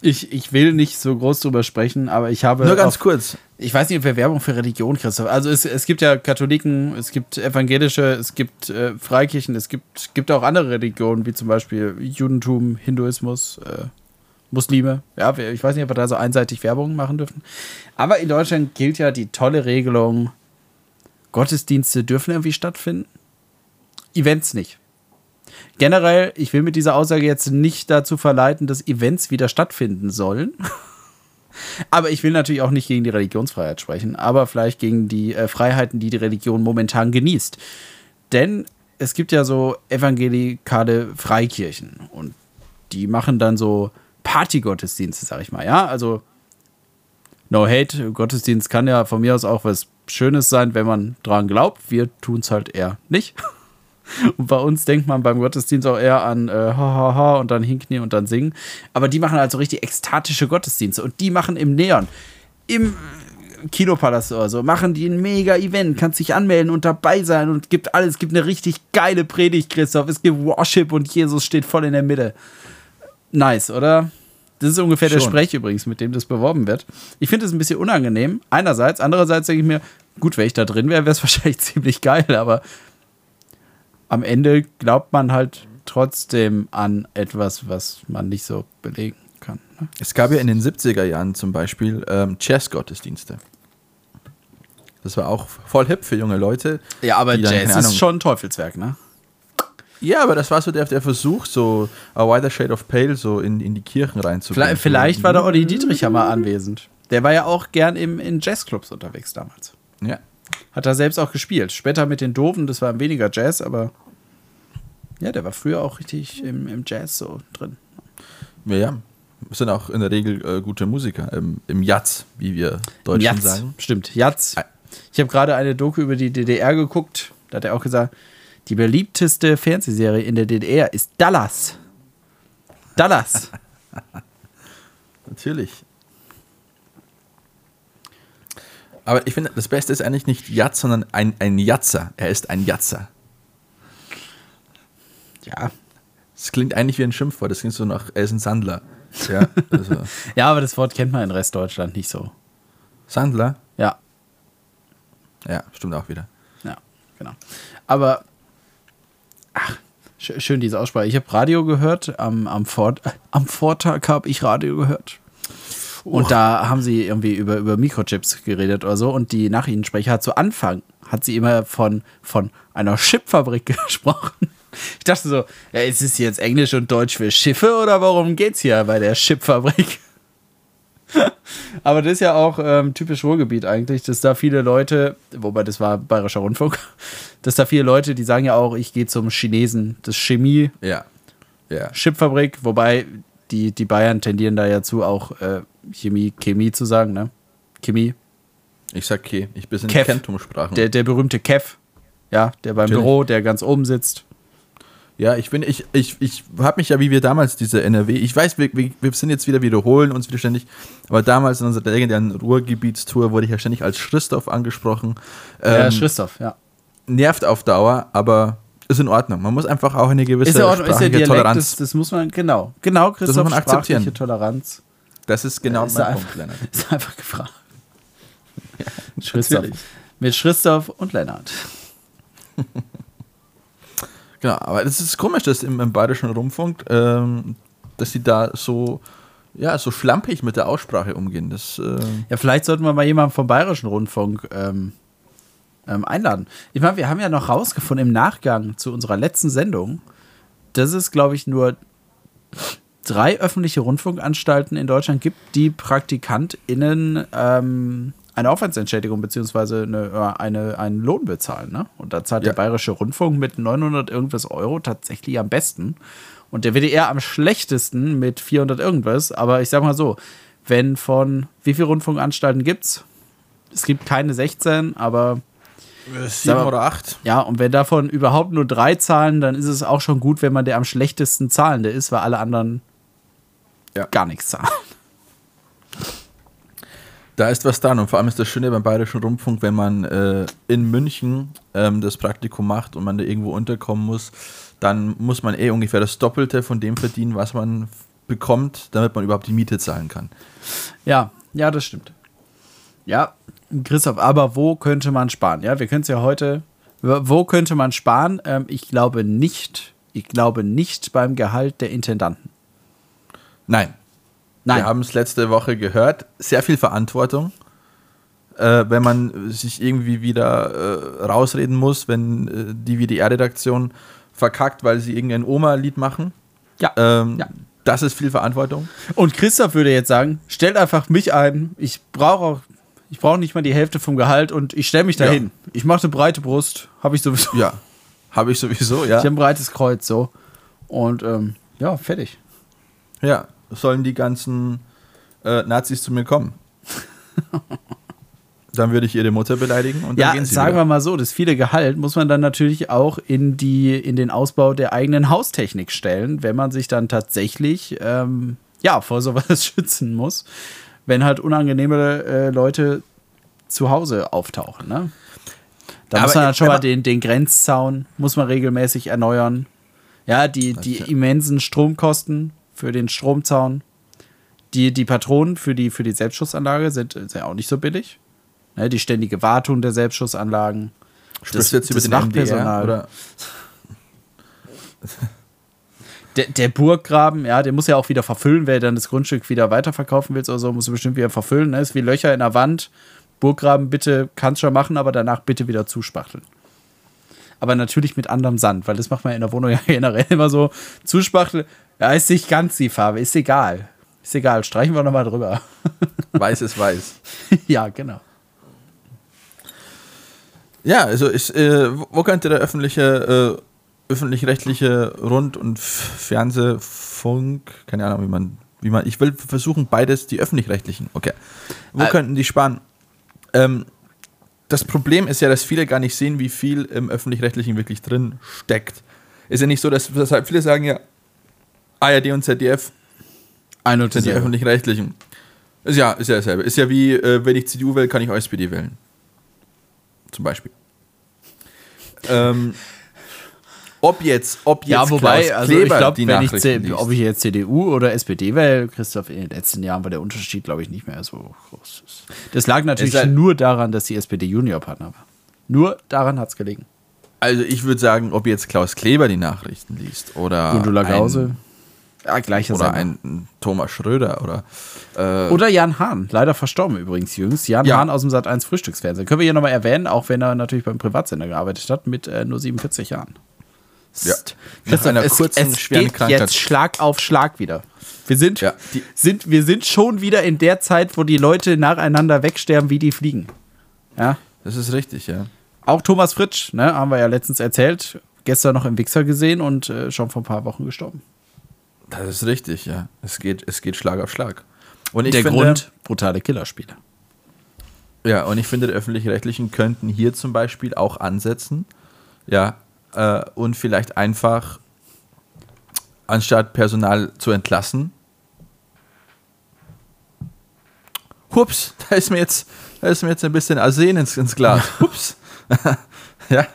Ich, ich will nicht so groß drüber sprechen, aber ich habe. Nur ganz auf- kurz. Ich weiß nicht, ob wir Werbung für Religion, Christoph. Also es, es gibt ja Katholiken, es gibt evangelische, es gibt äh, Freikirchen, es gibt, gibt auch andere Religionen, wie zum Beispiel Judentum, Hinduismus, äh, Muslime. Ja, ich weiß nicht, ob wir da so einseitig Werbung machen dürfen. Aber in Deutschland gilt ja die tolle Regelung, Gottesdienste dürfen irgendwie stattfinden, Events nicht. Generell, ich will mit dieser Aussage jetzt nicht dazu verleiten, dass Events wieder stattfinden sollen. Aber ich will natürlich auch nicht gegen die Religionsfreiheit sprechen, aber vielleicht gegen die äh, Freiheiten, die die Religion momentan genießt. Denn es gibt ja so evangelikale Freikirchen und die machen dann so Partygottesdienste, sag ich mal, ja? Also no hate, Gottesdienst kann ja von mir aus auch was Schönes sein, wenn man dran glaubt. Wir tun es halt eher nicht. Und bei uns denkt man beim Gottesdienst auch eher an äh, ha, ha, ha und dann hinknien und dann singen. Aber die machen halt so richtig ekstatische Gottesdienste. Und die machen im Neon, im Kinopalast oder so, machen die ein mega Event. Kannst dich anmelden und dabei sein und gibt alles. Es gibt eine richtig geile Predigt, Christoph. Es gibt Worship und Jesus steht voll in der Mitte. Nice, oder? Das ist ungefähr der Schon. Sprech übrigens, mit dem das beworben wird. Ich finde es ein bisschen unangenehm, einerseits. Andererseits denke ich mir, gut, wenn ich da drin wäre, wäre es wahrscheinlich ziemlich geil, aber am Ende glaubt man halt trotzdem an etwas, was man nicht so belegen kann. Ne? Es gab ja in den 70er Jahren zum Beispiel ähm, Jazz-Gottesdienste. Das war auch voll hip für junge Leute. Ja, aber dann, Jazz Ahnung- ist schon ein Teufelswerk, ne? Ja, aber das war so der, der Versuch, so A Wider Shade of Pale so in, in die Kirchen reinzugehen. Vielleicht, vielleicht war der Olli Dietrich ja mal anwesend. Der war ja auch gern im, in Jazzclubs unterwegs damals. Ja. Hat er selbst auch gespielt. Später mit den Doofen, das war weniger Jazz, aber ja, der war früher auch richtig im, im Jazz so drin. ja, ja. Sind auch in der Regel äh, gute Musiker. Im, Im Jazz, wie wir Deutschen Jatz, sagen. stimmt, Jatz. Ich habe gerade eine Doku über die DDR geguckt. Da hat er auch gesagt, Die beliebteste Fernsehserie in der DDR ist Dallas. Dallas. Natürlich. Aber ich finde, das Beste ist eigentlich nicht Jatz, sondern ein, ein Jatzer. Er ist ein Jatzer. ja. Das klingt eigentlich wie ein Schimpfwort. Das klingt so nach, er ist ein Sandler. Ja, also, Ja, aber das Wort kennt man in Restdeutschland nicht so. Sandler? Ja, Ja, stimmt auch wieder. ja, genau. Aber, ach, sch schön diese Aussprache. Ich habe Radio gehört. Am, am, Fort am Vortag habe ich Radio gehört. Und da haben sie irgendwie über, über Mikrochips geredet oder so. Und die Nachrichtensprecher hat zu Anfang, hat sie immer von, von einer Chipfabrik gesprochen. Ich dachte so, ja, ist es jetzt Englisch und Deutsch für Schiffe oder warum geht's hier bei der Chipfabrik? Aber das ist ja auch ähm, typisch Ruhrgebiet eigentlich, dass da viele Leute, wobei das war Bayerischer Rundfunk, dass da viele Leute, die sagen ja auch, ich gehe zum Chinesen, das Chemie, Ja. Ja. Chipfabrik, wobei die, die Bayern tendieren da ja zu, auch äh, Chemie, Chemie zu sagen, ne? Chemie. Ich sag okay, ich bin in. Kentum-Sprachen. Der, der berühmte Kev, ja, der beim Natürlich. Büro, der ganz oben sitzt. Ja, ich finde, ich, ich, ich habe mich ja, wie wir damals diese NRW, ich weiß, wir, wir, sind jetzt wieder wiederholen uns wieder ständig, aber damals in unserer legendären Ruhrgebietstour wurde ich ja ständig als Christoph angesprochen. ja, Ähm, Christoph, ja. nervt auf Dauer, aber ist in Ordnung. Man muss einfach auch eine gewisse Ist ja, auch, ist ja Dialekt, Toleranz. das, das muss man, genau. Genau, Christoph, man akzeptieren. Toleranz. Das ist genau ist mein einfach, Punkt, Lennart. Ist einfach gefragt. Christoph. natürlich. Mit Christoph und Lennart. Genau, aber es ist komisch, dass im, im Bayerischen Rundfunk, ähm, dass sie da so, ja, so schlampig mit der Aussprache umgehen. Das, äh, Ja, vielleicht sollten wir mal jemanden vom Bayerischen Rundfunk ähm, ähm, einladen. Ich meine, wir haben ja noch rausgefunden im Nachgang zu unserer letzten Sendung, dass es, glaube ich, nur drei öffentliche Rundfunkanstalten in Deutschland gibt, die PraktikantInnen ähm, eine Aufwandsentschädigung bzw. Eine, äh, eine, einen Lohn bezahlen. Ne? Und da zahlt Ja. der Bayerische Rundfunk mit 900 irgendwas Euro tatsächlich am besten. Und der WDR am schlechtesten mit 400 irgendwas. Aber ich sag mal so, wenn von wie viele Rundfunkanstalten gibt's? Es gibt keine 16, aber sieben aber- oder acht. ja, und wenn davon überhaupt nur drei zahlen, dann ist es auch schon gut, wenn man der am schlechtesten zahlende ist, weil alle anderen Ja. gar nichts zahlen. Da ist was dran und vor allem ist das Schöne beim Bayerischen Rundfunk, wenn man äh, in München ähm, das Praktikum macht und man da irgendwo unterkommen muss, dann muss man eh ungefähr das Doppelte von dem verdienen, was man bekommt, damit man überhaupt die Miete zahlen kann. Ja, ja, das stimmt. Ja, Christoph, aber wo könnte man sparen? Ja, wir können es ja heute. Wo könnte man sparen? Ähm, ich glaube nicht. Ich glaube nicht beim Gehalt der Intendanten. Nein, Nein. wir haben es letzte Woche gehört, sehr viel Verantwortung. Äh, wenn man sich irgendwie wieder äh, rausreden muss, wenn äh, die WDR-Redaktion verkackt, weil sie irgendein Oma-Lied machen. ja. Ähm, Ja. Das ist viel Verantwortung. Und Christoph würde jetzt sagen, stellt einfach mich ein. Ich brauche auch, ich brauche nicht mal die Hälfte vom Gehalt und ich stelle mich dahin. Ich mache eine breite Brust, habe ich sowieso. Ja, habe ich sowieso, ja. Ich habe ein breites Kreuz so. Und ähm, ja, fertig. Ja, sollen die ganzen äh, Nazis zu mir kommen. dann würde ich ihre Mutter beleidigen und dann Ja, gehen sie sagen wieder. wir mal so, das viele Gehalt muss man dann natürlich auch in, die, in den Ausbau der eigenen Haustechnik stellen, wenn man sich dann tatsächlich ähm, ja, vor sowas schützen muss, wenn halt unangenehme äh, Leute zu Hause auftauchen. Ne? Da Aber muss man dann schon mal den, den Grenzzaun, muss man regelmäßig erneuern. Ja, die, die immensen Stromkosten für den Stromzaun. Die, die Patronen für die, für die Selbstschussanlage sind, sind ja auch nicht so billig. Ne, die ständige Wartung der Selbstschussanlagen. Sprichst du jetzt über das den MDR Wachpersonal. oder? Der, der Burggraben, ja, der muss ja auch wieder verfüllen, wer dann das Grundstück wieder weiterverkaufen will oder so, muss bestimmt wieder verfüllen. Ne? Ist wie Löcher in der Wand. Burggraben bitte kannst schon machen, aber danach bitte wieder zuspachteln. Aber natürlich mit anderem Sand, weil das macht man in der Wohnung ja generell immer so. Zuspachteln, ja, ist nicht ganz die Farbe, ist egal. Ist egal, streichen wir nochmal drüber. Weiß ist weiß. ja, genau. Ja, also ich, äh, wo könnte der öffentliche, äh, öffentlich-rechtliche Rund- und Fernsehfunk, keine Ahnung, wie man, wie man, ich will versuchen beides, die öffentlich-rechtlichen, okay. Wo Äh, könnten die sparen? Ähm, das Problem ist ja, dass viele gar nicht sehen, wie viel im Öffentlich-Rechtlichen wirklich drin steckt. Ist ja nicht so, dass deshalb viele sagen ja, ARD und ZDF Ein und sind die. Öffentlich-Rechtlichen. Ist ja, ist ja dasselbe. Ist ja wie, äh, wenn ich CDU wähle, kann ich auch SPD wählen. Zum Beispiel. Ähm, ob jetzt, ob jetzt Ja, wobei, Klaus also ich glaube, ich, C- ob ich jetzt CDU oder SPD wähle, Christoph, in den letzten Jahren war der Unterschied, glaube ich, nicht mehr so groß. Das lag natürlich sei- nur daran, dass die SPD Juniorpartner war. Nur daran hat es gelegen. Also ich würde sagen, ob jetzt Klaus Kleber die Nachrichten liest oder Gundula Gause. ein, Ja, gleicher oder Sender. ein Thomas Schröder oder äh, Oder Jan Hahn, leider verstorben übrigens jüngst. Jan Ja. Hahn aus dem Sat 1 Frühstücksfernsehen. Können wir hier nochmal erwähnen, auch wenn er natürlich beim Privatsender gearbeitet hat, mit äh, nur 47 Jahren. Ja. Nach einer es, kurzen, es schweren geht Krankheit. jetzt Schlag auf Schlag wieder. Wir sind, Ja, die- sind, wir sind schon wieder in der Zeit, wo die Leute nacheinander wegsterben, wie die fliegen. Ja. das ist richtig, ja. Auch Thomas Fritsch, ne, haben wir ja letztens erzählt, gestern noch im Wichser gesehen und äh, schon vor ein paar Wochen gestorben. Das ist richtig, ja. Es geht, es geht Schlag auf Schlag. Und ich der finde, Grund, brutale Killerspiele. Ja, und ich finde, die öffentlich-rechtlichen könnten hier zum Beispiel auch ansetzen, ja, äh, und vielleicht einfach anstatt Personal zu entlassen. Hups, da ist mir jetzt, da ist mir jetzt ein bisschen Arsen ins, ins Glas. Hups. ja.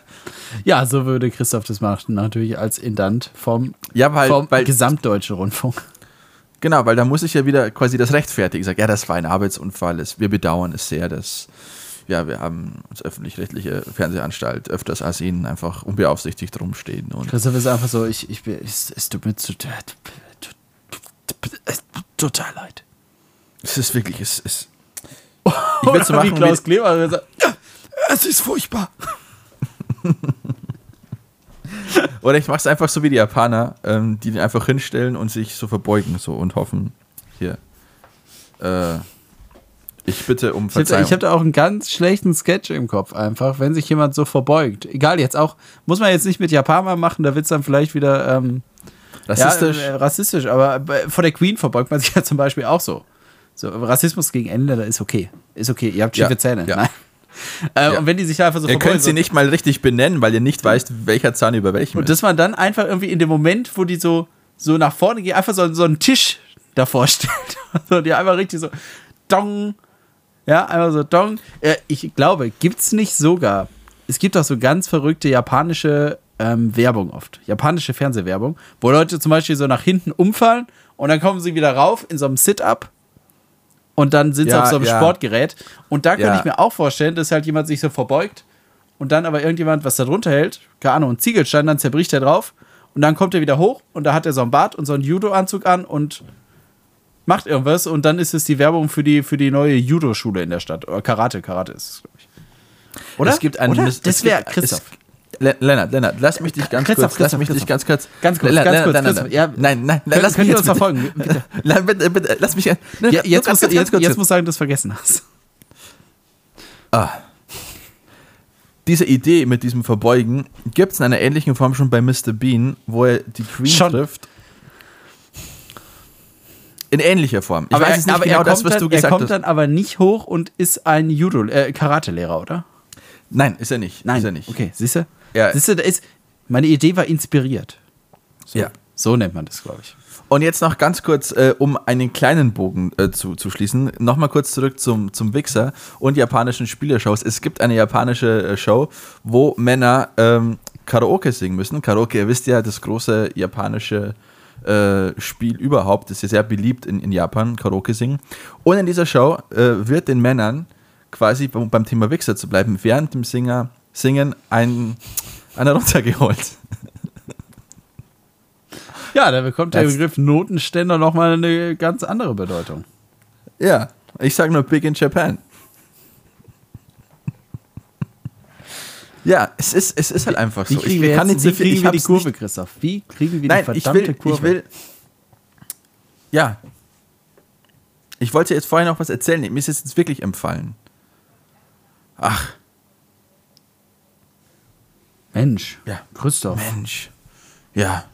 Ja, so würde Christoph das machen, natürlich als Indant vom, Ja, weil, vom weil Gesamtdeutschen Rundfunk. Genau, weil da muss ich ja wieder quasi das rechtfertigen. Ich sage, ja, das war ein Arbeitsunfall. Es, wir bedauern es sehr, dass ja, wir haben als öffentlich-rechtliche Fernsehanstalt öfters Arsen einfach unbeaufsichtigt rumstehen. Und Christoph ist einfach so, ich, ich, bin- es, tut mir total leid. es ist wirklich, es ist. Ich will so Oder wie machen, Klaus Kleber sagt, "Ja, es ist furchtbar. oder ich mache es einfach so wie die Japaner, ähm, die den einfach hinstellen und sich so verbeugen so und hoffen, hier. Äh, ich bitte um habe Verzeihung. ich hab da auch einen ganz schlechten Sketch im Kopf einfach, wenn sich jemand so verbeugt. Egal, jetzt auch, muss man jetzt nicht mit Japaner machen, da wird es dann vielleicht wieder ähm, Rassistisch. Ja, äh, rassistisch, aber vor der Queen verbeugt man sich ja zum Beispiel auch so. So, Rassismus gegen Engländer ist okay. Ist okay, ihr habt schiefe Ja, Zähne. ja. Nein. Äh, Ja. Und wenn die sich einfach so ihr könnt sie nicht mal richtig benennen, weil ihr nicht weißt, welcher Zahn über welchem Und ist. dass man dann einfach irgendwie in dem Moment, wo die so, so nach vorne gehen, einfach so, so einen Tisch davor stellt. so, die einfach richtig so, dong. Ja, einfach so, dong. Äh, ich glaube, gibt's nicht sogar, es gibt auch so ganz verrückte japanische ähm, Werbung oft. Japanische Fernsehwerbung, wo Leute zum Beispiel so nach hinten umfallen und dann kommen sie wieder rauf in so einem Sit-Up. Und dann sind sie Ja, auf so einem ja. Sportgerät. Und da könnte ich mir auch vorstellen, dass halt jemand sich so verbeugt und dann aber irgendjemand was da drunter hält, keine Ahnung, ein Ziegelstein, dann zerbricht er drauf und dann kommt er wieder hoch und da hat er so einen Bart und so einen Judo-Anzug an und macht irgendwas und dann ist es die Werbung für die, für die neue Judo-Schule in der Stadt. Oder Karate, Karate ist es, glaube ich. Oder? Es gibt einen Oder? Das wäre Christoph. Es, Le- Lennart, Lennart, lass mich dich ganz Christoph, kurz, lass Christoph, mich dich ganz kurz. Ganz kurz, Lennart, ganz Lennart, kurz, Lennart. Lennart. Ja. Nein, nein, Können- lass mich wir uns jetzt verfolgen, bitte? Nein, bitte, bitte, lass mich. Ja, jetzt, ganz musst kurz, jetzt, ganz jetzt musst sagen, dass du vergessen hast. Diese Idee mit diesem Verbeugen gibt es in einer ähnlichen Form schon bei Mr. Bean, wo er die Queen Schon. trifft. In ähnlicher Form. Ich aber weiß er, es nicht aber genau er das, was dann, du Er gesagt kommt hast. dann aber nicht hoch und ist ein Judo, äh, Karate-Lehrer, oder? Nein, ist er nicht. Nein, Ist er nicht. Okay, siehst du? Ja. Siehst du, da ist, meine Idee war inspiriert. So, Ja. so nennt man das, glaube ich. Und jetzt noch ganz kurz, äh, um einen kleinen Bogen äh, zu, zu schließen, nochmal kurz zurück zum, zum Wichser und japanischen Spielershows. Es gibt eine japanische äh, Show, wo Männer ähm, Karaoke singen müssen. Karaoke, ihr wisst ja, das große japanische äh, Spiel überhaupt, ist ja sehr beliebt in, in Japan, Karaoke singen. Und in dieser Show äh, wird den Männern quasi, um beim Thema Wichser zu bleiben, während dem Singer, Singen ein, einer runtergeholt. Ja, da bekommt der Das- Begriff Notenständer nochmal eine ganz andere Bedeutung. Ja, ich sage nur Big in Japan. Ja, es ist, es ist halt einfach Wie so. kriegen ich wir, kann jetzt, nicht wie kriegen ich wir die Kurve, Nicht, Christoph? Wie kriegen wir nein, die ich verdammte will, Kurve? ich will. Ja. Ich wollte jetzt vorher noch was erzählen. Mir ist es jetzt wirklich empfallen. Ach, Mensch, Ja. Christoph. Mensch. Ja,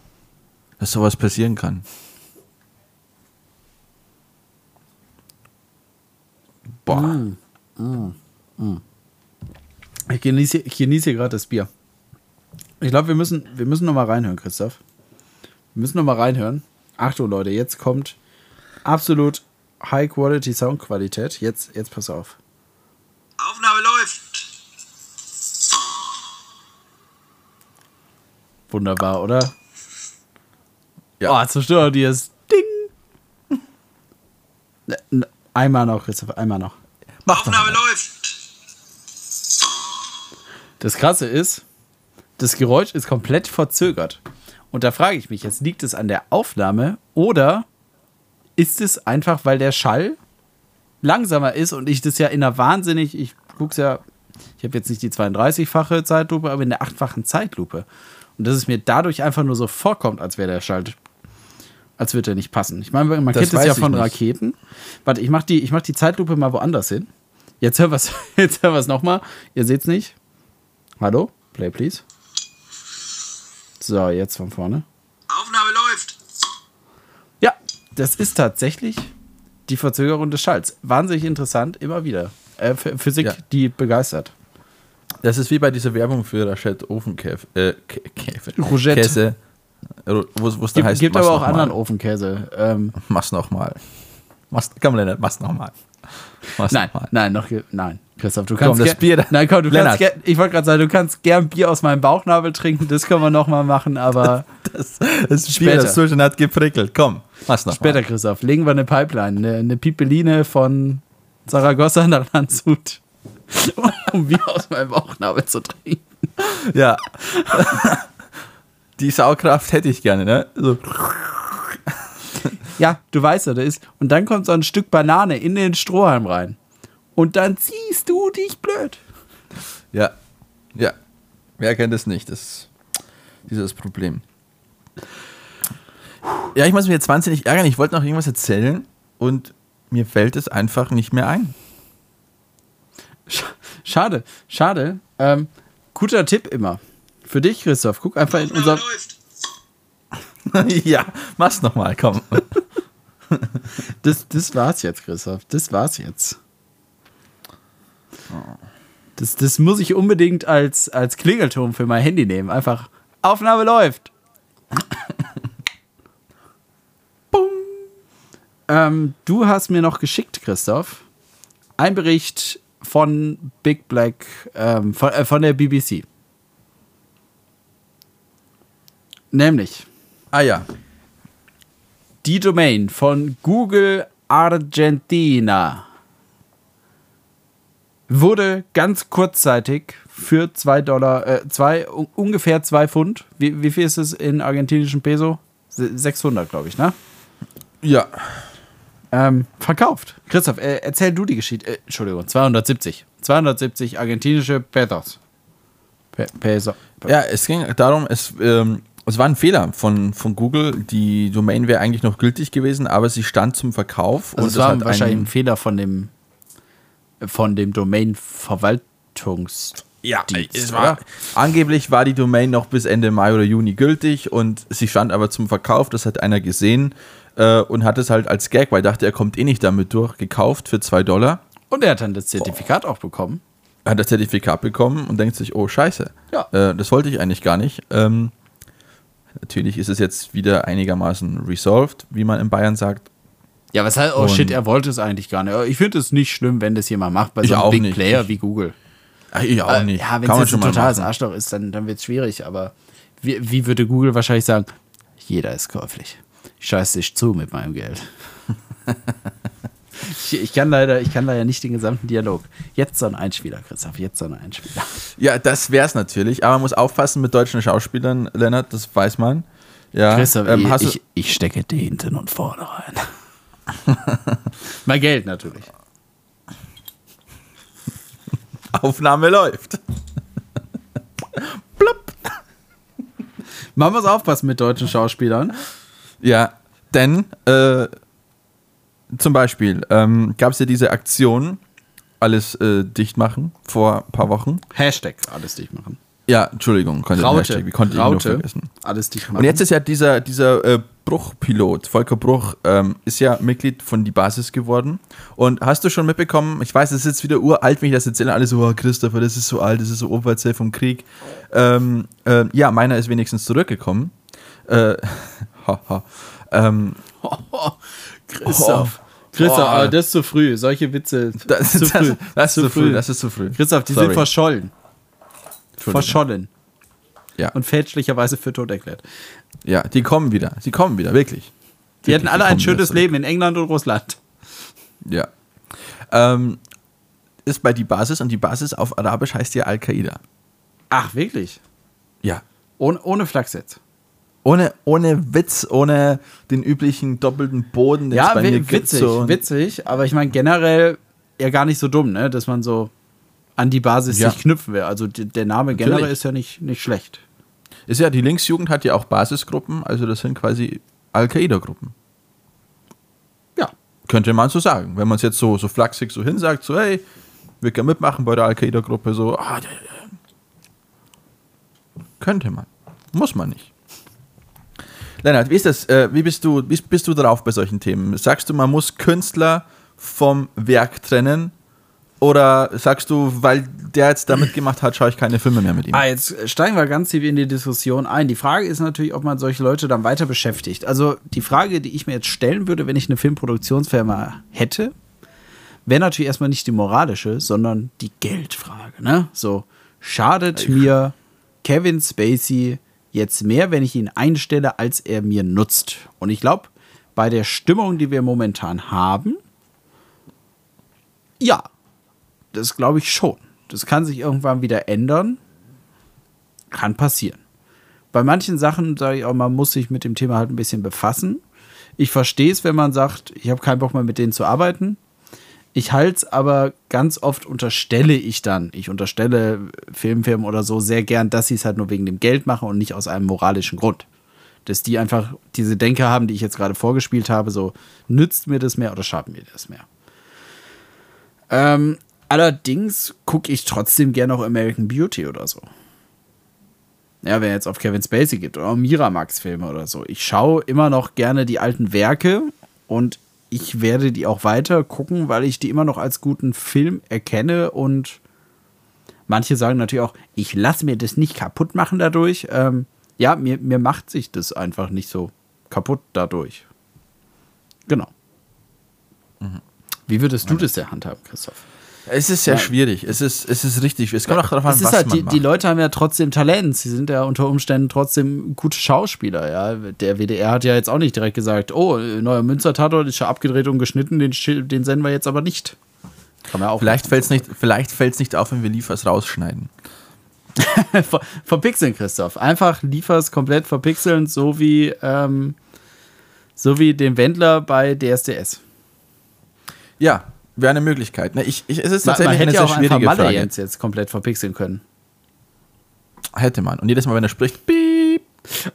dass sowas passieren kann. Boah. Ich genieße, ich genieße hier gerade das Bier. Ich glaube, wir müssen, wir müssen noch mal reinhören, Christoph. Wir müssen noch mal reinhören. Achtung, Leute, jetzt kommt absolut High-Quality Soundqualität. Jetzt, jetzt pass auf. Aufnahme Wunderbar, oder? Ja. Oh, zerstört dir das Ding. Ne, Einmal noch, Christoph, einmal noch. Aufnahme läuft. Das Krasse ist, das Geräusch ist komplett verzögert. Und da frage ich mich, jetzt liegt es an der Aufnahme oder ist es einfach, weil der Schall langsamer ist und ich das ja in einer wahnsinnig, ich guck's ja, ich habe jetzt nicht die 32-fache Zeitlupe, aber in der achtfachen Zeitlupe. Und dass es mir dadurch einfach nur so vorkommt, als wäre der Schall, als würde er nicht passen. Ich meine, man Das kennt es ja von. Raketen. Warte, ich mache die, ich mach die Zeitlupe mal woanders hin. Jetzt hören wir es nochmal. Ihr seht's nicht. Hallo? Play, please. So, jetzt von vorne. Aufnahme läuft. Ja, das ist tatsächlich die Verzögerung des Schalls. Wahnsinnig interessant, immer wieder. Äh, Physik, Ja. die begeistert. Das ist wie bei dieser Werbung für Rachette Ofenkäfe. Äh. Rougette. Käse. Wo es da Gibt, heißt, gibt aber auch anderen Mal. Ofenkäse. Ähm, Mach's nochmal. Komm, Lennart, mach's nochmal. Nein, noch mal. nein, noch, nein. Christoph, du kannst das ger- Bier Nein, komm, du Lennart. kannst ich wollte gerade sagen, du kannst gern Bier aus meinem Bauchnabel trinken, das können wir nochmal machen, aber Das, das Bier, Später. das so schon hat geprickelt. Komm, mach's noch später, Christoph, legen wir eine Pipeline, eine, eine Pipeline von Saragossa nach Landshut, um Bier aus meinem Bauchnabel zu trinken. Ja. Die Saugkraft hätte ich gerne, ne? So. Ja, du weißt ja, da ist. Und dann kommt so ein Stück Banane in den Strohhalm rein. Und dann ziehst du dich blöd. Ja. Ja. Wer kennt das nicht? Das dieses Problem. Ja, ich muss mich jetzt wahnsinnig ärgern. Ich wollte noch irgendwas erzählen und mir fällt es einfach nicht mehr ein. Sch- Schade, schade. Ähm, guter Tipp immer. Für dich, Christoph, guck einfach in unser. Ja, mach's nochmal, komm. Das, das war's jetzt, Christoph. Das war's jetzt. Das, das muss ich unbedingt als, als Klingelton für mein Handy nehmen. Einfach Aufnahme läuft. Bum. Ähm, du hast mir noch geschickt, Christoph, ein Bericht von Big Black, ähm, von, äh, von der BBC. Nämlich Ah ja. die Domain von Google Argentina wurde ganz kurzzeitig für 2 Dollar, äh, zwei, un- ungefähr 2 Pfund. Wie, wie viel ist es in argentinischen Peso? Se- 600, glaube ich, ne? Ja. Ähm, verkauft. Christoph, äh, erzähl du die Geschichte. Äh, Entschuldigung, 270. 270 argentinische Pesos. Pe Peso. Ja, es ging darum, es, ähm, es war ein Fehler von, von Google. Die Domain wäre eigentlich noch gültig gewesen, aber sie stand zum Verkauf. Also es es war hat wahrscheinlich ein Fehler von dem von dem Domain-Verwaltungs. Ja, Dienst, es war, angeblich war die Domain noch bis Ende Mai oder Juni gültig und sie stand aber zum Verkauf, das hat einer gesehen äh, und hat es halt als Gag, weil er dachte, er kommt eh nicht damit durch, gekauft für 2 Dollar, Und er hat dann das Zertifikat auch bekommen. hat das Zertifikat bekommen und denkt sich, oh scheiße, Ja. äh, das wollte ich eigentlich gar nicht. Ähm, natürlich ist es jetzt wieder einigermaßen resolved, wie man in Bayern sagt. Ja, was heißt, oh Und- shit, er wollte es eigentlich gar nicht. Ich finde es nicht schlimm, wenn das jemand macht bei Ich so einem Big nicht. Player wie Google. Ich auch Äh, nicht. Ja, wenn es jetzt ein totales. Arschloch ist, dann, dann wird es schwierig. Aber wie, wie würde Google wahrscheinlich sagen, jeder ist käuflich. Ich scheiß dich zu mit meinem Geld. ich, ich, kann leider, ich kann leider nicht den gesamten Dialog. Jetzt so ein Einspieler, Christoph, jetzt so ein Einspieler. Ja, das wär's natürlich, aber man muss aufpassen mit deutschen Schauspielern, Lennart, das weiß man. Ja, Christoph, ähm, hast du- ich, ich stecke die hinten und vorne rein. mein Geld natürlich. Aufnahme läuft. Man muss aufpassen mit deutschen Schauspielern. Ja, denn äh, zum Beispiel ähm, gab es ja diese Aktion, alles äh, dicht machen vor ein paar Wochen. Hashtag alles dicht machen. Ja, Entschuldigung, konnte Raute. Hashtag, wie konnte ich ihn nur Raute. vergessen? Alles dicht machen. Und jetzt ist ja dieser, dieser äh, Bruch-Pilot, Volker Bruch, ähm, ist ja Mitglied von die Basis geworden. Und hast du schon mitbekommen, ich weiß, es ist jetzt wieder uralt, wenn ich das erzähle, alle so, oh, Christopher, das ist so alt, das ist so Oberzell vom Krieg. Ähm, äh, ja, meiner ist wenigstens zurückgekommen. Äh, ähm, Christoph. Christoph, Oh. aber das ist zu früh. Solche Witze. das, zu das, früh. das, ist zu früh. Das ist zu früh. Christoph, die Sorry. sind verschollen. Verschollen. Ja. Und fälschlicherweise für tot erklärt. Ja, die kommen wieder. Sie kommen wieder, wirklich. Die Wirklich, hatten alle die ein schönes. Leben in England und Russland. Ja. Ähm, ist bei die Basis und die Basis auf Arabisch heißt ja Al-Qaida. Ach, wirklich? Ja. Ohne, ohne jetzt. Ohne, ohne Witz, ohne den üblichen doppelten Boden, den es Ja, bei mir witzig, So. witzig. Aber ich meine generell ja gar nicht so dumm, ne? dass man so an die Basis Ja. sich knüpfen will. Also der Name generell Natürlich. ist ja nicht, nicht schlecht. Ist ja, die Linksjugend hat ja auch Basisgruppen, also das sind quasi Al-Qaida-Gruppen. Ja. Könnte man so sagen. Wenn man es jetzt so, so flachsig so hinsagt, so, hey, wir können mitmachen bei der Al-Qaida-Gruppe, so, ah, ja. Könnte man. Muss man nicht. Lennart, wie ist das? Äh, wie bist du, wie bist du drauf bei solchen Themen? Sagst du, man muss Künstler vom Werk trennen? Oder sagst du, weil der jetzt da mitgemacht hat, schaue ich keine Filme mehr mit ihm? Ah, jetzt steigen wir ganz tief in die Diskussion ein. Die Frage ist natürlich, ob man solche Leute dann weiter beschäftigt. Also die Frage, die ich mir jetzt stellen würde, wenn ich eine Filmproduktionsfirma hätte, wäre natürlich erstmal nicht die moralische, sondern die Geldfrage. Ne? So, schadet mir Kevin Spacey jetzt mehr, wenn ich ihn einstelle, als er mir nutzt? Und ich glaube, bei der Stimmung, die wir momentan haben, ja, das glaube ich schon. Das kann sich irgendwann wieder ändern. Kann passieren. Bei manchen Sachen sage ich auch, man muss sich mit dem Thema halt ein bisschen befassen. Ich verstehe es, wenn man sagt, ich habe keinen Bock mehr mit denen zu arbeiten. Ich halte es aber ganz oft unterstelle ich dann, ich unterstelle Filmfirmen oder so sehr gern, dass sie es halt nur wegen dem Geld machen und nicht aus einem moralischen Grund. Dass die einfach diese Denke haben, die ich jetzt gerade vorgespielt habe, so nützt mir das mehr oder schadet mir das mehr. Ähm, allerdings gucke ich trotzdem gerne auch American Beauty oder so. Ja, wenn jetzt auf Kevin Spacey geht oder Miramax-Filme oder so. Ich schaue immer noch gerne die alten Werke und ich werde die auch weiter gucken, weil ich die immer noch als guten Film erkenne und manche sagen natürlich auch, ich lasse mir das nicht kaputt machen dadurch. Ähm, ja, mir, mir macht sich das einfach nicht so kaputt dadurch. Genau. Wie würdest du das der handhaben, Christoph? Es ist sehr schwierig. Es ist, es ist richtig. Es kommt auch darauf an, Es was halt, man die, macht. die Leute haben ja trotzdem Talent. Sie sind ja unter Umständen trotzdem gute Schauspieler. Ja, der WDR hat ja jetzt auch nicht direkt gesagt, oh, neuer Münster-Tatort ist schon abgedreht und geschnitten, den, den senden wir jetzt aber nicht. Kann man auch Vielleicht fällt es nicht, vielleicht fällt's nicht auf, wenn wir Liefers rausschneiden. Ver verpixeln, Christoph. Einfach liefers komplett verpixeln, so wie, ähm, so wie den Wendler bei DSDS. Ja, wäre eine Möglichkeit. Ne, ich, ich, es ist Man, man tatsächlich hätte eine ja sehr auch einfach schwierige Malle Frage. jetzt, jetzt komplett verpixeln können. Hätte man. Und jedes Mal, wenn er spricht, piep.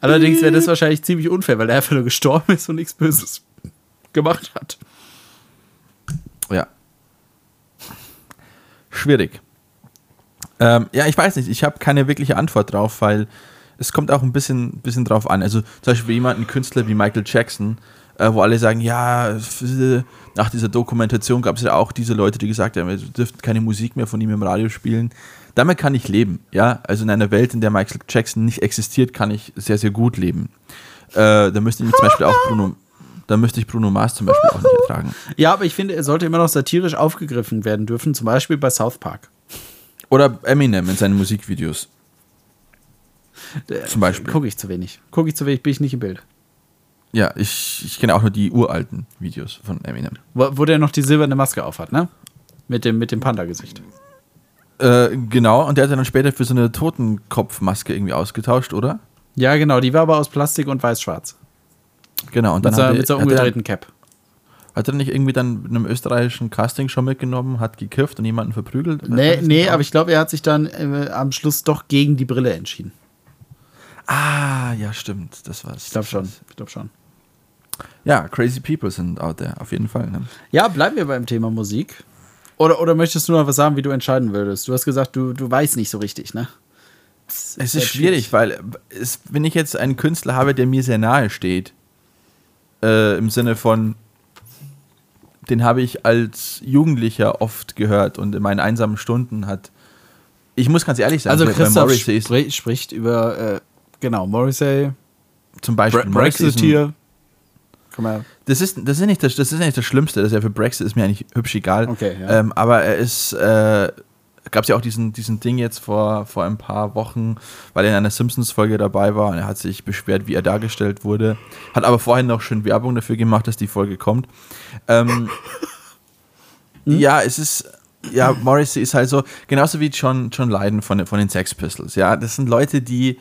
Allerdings wäre das wahrscheinlich ziemlich unfair, weil er einfach nur gestorben ist und nichts Böses gemacht hat. Ja. Schwierig. Ähm, ja, ich weiß nicht. Ich habe keine wirkliche Antwort drauf, weil es kommt auch ein bisschen, bisschen drauf an. Also zum Beispiel jemand, ein Künstler wie Michael Jackson, äh, wo alle sagen, ja, äh, nach dieser Dokumentation gab es ja auch diese Leute, die gesagt haben, wir dürften keine Musik mehr von ihm im Radio spielen. Damit kann ich leben, ja. Also in einer Welt, in der Michael Jackson nicht existiert, kann ich sehr, sehr gut leben. Äh, da müsste ich zum Beispiel auch Bruno, da müsste ich Bruno Mars zum Beispiel auch nicht ertragen. Ja, aber ich finde, er sollte immer noch satirisch aufgegriffen werden dürfen, zum Beispiel bei South Park. Oder Eminem in seinen Musikvideos. Zum Beispiel. Gucke ich zu wenig. Gucke ich zu wenig, bin ich nicht im Bild. Ja, ich, ich kenne auch nur die uralten Videos von Eminem. Wo, wo der noch die silberne Maske aufhat, ne? Mit dem, mit dem Panda-Gesicht. Äh, genau, und der hat er dann später für so eine Totenkopfmaske irgendwie ausgetauscht, oder? Ja, genau, die war aber aus Plastik und weiß-schwarz. Genau, und Mit, dann so, hat, mit so er, einer hat, er, umgedrehten Cap. hat er nicht irgendwie dann mit einem österreichischen Casting schon mitgenommen, hat gekifft und jemanden verprügelt? Nee, nee, aber ich glaube, er hat sich dann äh, am Schluss doch gegen die Brille entschieden. Ah, ja, stimmt, das war's. Ich glaube schon. Ich glaube schon. Ja, crazy people sind out there, auf jeden Fall. Ne? Ja, bleiben wir beim Thema Musik. Oder, oder möchtest du noch was sagen, wie du entscheiden würdest? Du hast gesagt, du, du weißt nicht so richtig, ne? Es halt ist schwierig, weil äh, es, wenn ich jetzt einen Künstler habe, der mir sehr nahe steht, äh, im Sinne von, den habe ich als Jugendlicher oft gehört und in meinen einsamen Stunden hat. Ich muss ganz ehrlich sagen, Also Christoph Morrissey ist spri spricht über, äh, genau, Morrissey, zum Beispiel Bre ist Brexiteer. Das ist, das, ist nicht das, das ist nicht das Schlimmste. Das ist ja für Brexit ist mir eigentlich hübsch egal. Okay, ja. ähm, aber er ist, äh, gab es ja auch diesen, diesen Ding jetzt vor, vor ein paar Wochen, weil er in einer Simpsons-Folge dabei war und er hat sich beschwert, wie er dargestellt wurde. Hat aber vorhin noch schön Werbung dafür gemacht, dass die Folge kommt. Ähm, Hm? Ja, es ist. Ja, Morrissey ist halt so, genauso wie John, John Lydon von, von den Sex Pistols. Ja, das sind Leute, die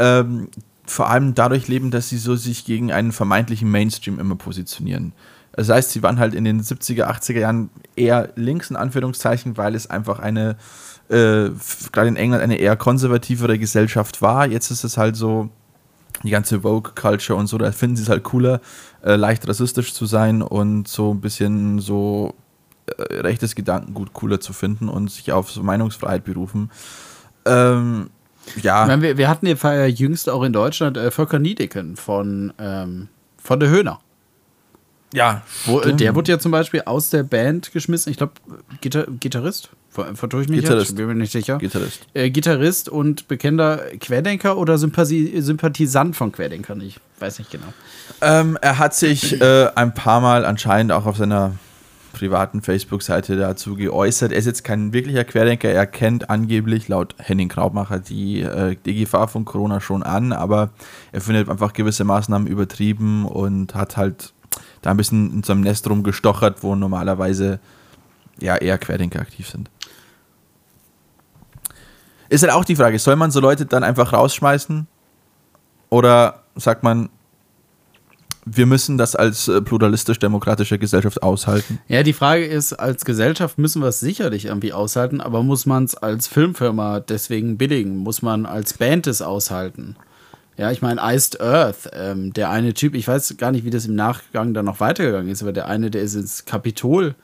ähm, vor allem dadurch leben, dass sie so sich gegen einen vermeintlichen Mainstream immer positionieren. Das heißt, sie waren halt in den 70er, 80er Jahren eher links, in Anführungszeichen, weil es einfach eine, äh, gerade in England, eine eher konservativere Gesellschaft war. Jetzt ist es halt so, die ganze Vogue-Culture und so, da finden sie es halt cooler, äh, leicht rassistisch zu sein und so ein bisschen so äh, rechtes Gedankengut cooler zu finden und sich auf so Meinungsfreiheit berufen. Ähm, ja. Meine, wir, wir hatten ja jüngst auch in Deutschland äh, Volker Niedeken von, ähm, von der Höhner. Ja, Wo, äh, der wurde ja zum Beispiel aus der Band geschmissen. Ich glaube, Gitar Gitarrist. Ver vertue ich mich Gitarrist. jetzt? Bin mir nicht sicher. Gitarrist. Äh, Gitarrist und bekennender Querdenker oder Sympathie Sympathisant von Querdenkern? Ich weiß nicht genau. Ähm, er hat sich äh, ein paar Mal anscheinend auch auf seiner privaten Facebook-Seite dazu geäußert. Er ist jetzt kein wirklicher Querdenker. Er kennt angeblich laut Henning Krautmacher die, äh, die Gefahr von Corona schon an, aber er findet einfach gewisse Maßnahmen übertrieben und hat halt da ein bisschen in seinem Nest rumgestochert, wo normalerweise ja eher Querdenker aktiv sind. Ist halt auch die Frage, soll man so Leute dann einfach rausschmeißen? Oder sagt man, wir müssen das als äh, pluralistisch-demokratische Gesellschaft aushalten? Ja, die Frage ist, als Gesellschaft müssen wir es sicherlich irgendwie aushalten, aber muss man es als Filmfirma deswegen billigen? Muss man als Band es aushalten? Ja, ich meine, Iced Earth, ähm, der eine Typ, ich weiß gar nicht, wie das im Nachgang dann noch weitergegangen ist, aber der eine, der ist ins Kapitol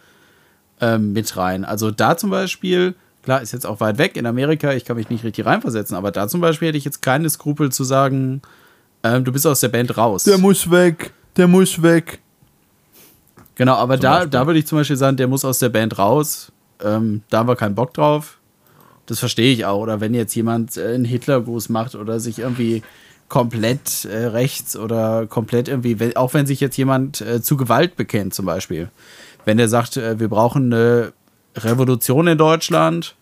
ähm, mit rein. Also da zum Beispiel, klar, ist jetzt auch weit weg in Amerika, ich kann mich nicht richtig reinversetzen, aber da zum Beispiel hätte ich jetzt keine Skrupel zu sagen, ähm, du bist aus der Band raus. muss weg, der muss weg. Genau, aber da, Beispiel. da würde ich zum Beispiel sagen, der muss aus der Band raus. Ähm, da haben wir keinen Bock drauf. Das verstehe ich auch. Oder wenn jetzt jemand äh, einen Hitlergruß macht oder sich irgendwie komplett äh, rechts oder komplett irgendwie, wenn, auch wenn sich jetzt jemand äh, zu Gewalt bekennt zum Beispiel. Wenn der sagt, äh, wir brauchen eine Revolution in Deutschland,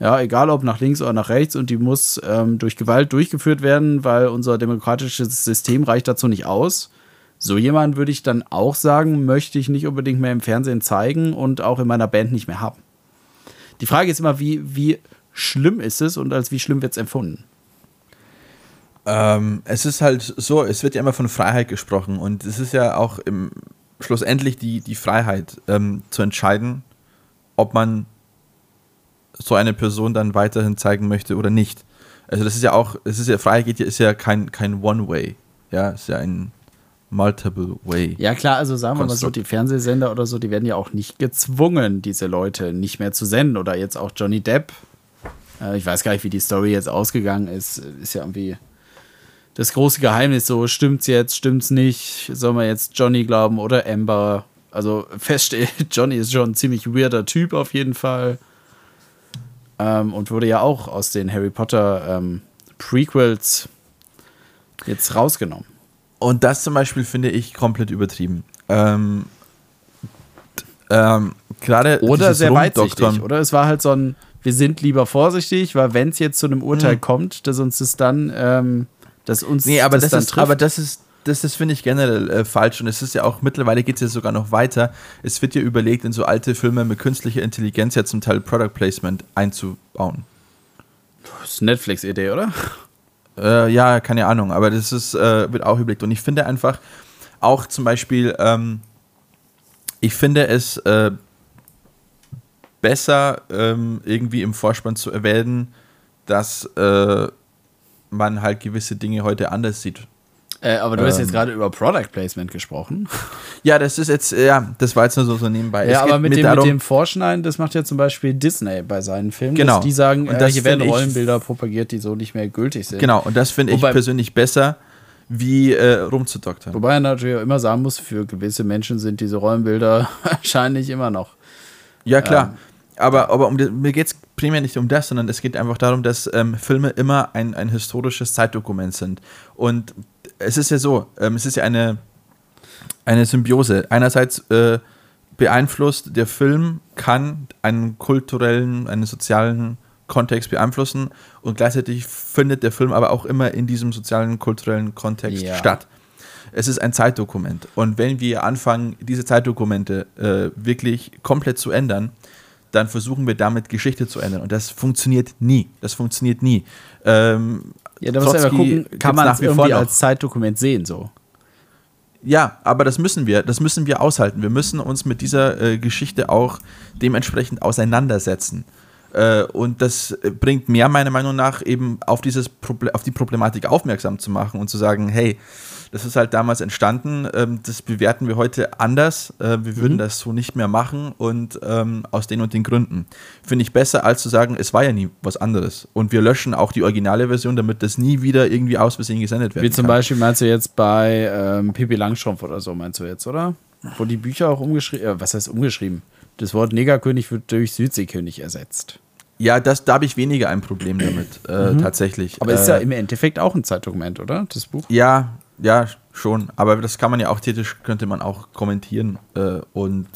ja, egal ob nach links oder nach rechts und die muss ähm, durch Gewalt durchgeführt werden, weil unser demokratisches System reicht dazu nicht aus. So jemand würde ich dann auch sagen, möchte ich nicht unbedingt mehr im Fernsehen zeigen und auch in meiner Band nicht mehr haben. Die Frage ist immer, wie, wie schlimm ist es und als wie schlimm wird es empfunden? Ähm, es ist halt so, es wird ja immer von Freiheit gesprochen und es ist ja auch im, schlussendlich die, die Freiheit ähm, zu entscheiden, ob man so eine Person dann weiterhin zeigen möchte oder nicht. Also das ist ja auch, es ist ja Freiheit ist ja kein, kein One-Way, ja, es ist ja ein Multiple Way. Ja klar, also sagen wir mal so, die Fernsehsender oder so, die werden ja auch nicht gezwungen, diese Leute nicht mehr zu senden. Oder jetzt auch Johnny Depp. Äh, ich weiß gar nicht, wie die Story jetzt ausgegangen ist. Ist ja irgendwie das große Geheimnis so, stimmt's jetzt, stimmt's nicht? Soll man jetzt Johnny glauben oder Amber? Also feststeht, Johnny ist schon ein ziemlich weirder Typ auf jeden Fall. Ähm, und wurde ja auch aus den Harry Potter ähm, Prequels jetzt rausgenommen. Und das zum Beispiel finde ich komplett übertrieben. Ähm, ähm, Gerade Oder sehr weitsichtig. Oder es war halt so ein, wir sind lieber vorsichtig, weil wenn es jetzt zu einem Urteil Hm. kommt, dass uns das dann, ähm, dass uns Nee, aber das, dann ist, trifft. aber das ist, das, das finde ich generell äh, falsch und es ist ja auch, mittlerweile geht es ja sogar noch weiter. Es wird ja überlegt, in so alte Filme mit künstlicher Intelligenz ja zum Teil Product Placement einzubauen. das ist eine Netflix-Idee, oder? Äh, ja, keine Ahnung, aber das ist, äh, wird auch überlegt. Und ich finde einfach auch zum Beispiel, ähm, ich finde es äh, besser, ähm, irgendwie im Vorspann zu erwähnen, dass äh, man halt gewisse Dinge heute anders sieht. Äh, aber du hast jetzt gerade über Product Placement gesprochen. Ja, das ist jetzt, äh, ja, das war jetzt nur so, so nebenbei. Ja, Es aber mit dem, darum- mit dem Vorschneiden, das macht ja zum Beispiel Disney bei seinen Filmen. Genau. Die sagen, Und äh, das hier werden finde ich- Rollenbilder propagiert, die so nicht mehr gültig sind. Genau, und das finde ich persönlich besser, wie äh, rumzudoktern. Wobei er natürlich auch immer sagen muss, für gewisse Menschen sind diese Rollenbilder wahrscheinlich immer noch. Ja, klar. Ähm, aber, aber um, mir geht es primär nicht um das, sondern es geht einfach darum, dass ähm, Filme immer ein, ein historisches Zeitdokument sind. Und es ist ja so, ähm, es ist ja eine, eine Symbiose. Einerseits äh, beeinflusst der Film, kann einen kulturellen, einen sozialen Kontext beeinflussen und gleichzeitig findet der Film aber auch immer in diesem sozialen, kulturellen Kontext Ja. statt. Es ist ein Zeitdokument. Und wenn wir anfangen, diese Zeitdokumente äh, wirklich komplett zu ändern, dann versuchen wir damit Geschichte zu ändern. Und das funktioniert nie. Das funktioniert nie. Ähm, Ja, da muss man gucken, kann man nach es wie vor irgendwie noch. als Zeitdokument sehen, so. Ja, aber das müssen wir, das müssen wir aushalten. Wir müssen uns mit dieser äh, Geschichte auch dementsprechend auseinandersetzen. Äh, und das äh, bringt mehr meiner Meinung nach eben auf dieses Proble auf die Problematik aufmerksam zu machen und zu sagen, hey, das ist halt damals entstanden, ähm, das bewerten wir heute anders, äh, wir würden das so nicht mehr machen und ähm, aus den und den Gründen. Finde ich besser, als zu sagen, es war ja nie was anderes. Und wir löschen auch die originale Version, damit das nie wieder irgendwie aus Versehen gesendet werden Wie zum kann. Beispiel meinst du jetzt bei ähm, Pippi Langstrumpf oder so, meinst du jetzt, oder? Wo die Bücher auch umgeschrieben, äh, was heißt umgeschrieben? Das Wort Negerkönig wird durch Südseekönig ersetzt. Ja, das, da habe ich weniger ein Problem damit, äh, tatsächlich. Mhm. Aber ist ja äh, im Endeffekt auch ein Zeitdokument, oder? Das Buch? ja, ja, schon. Aber das kann man ja auch theoretisch, könnte man auch kommentieren äh, und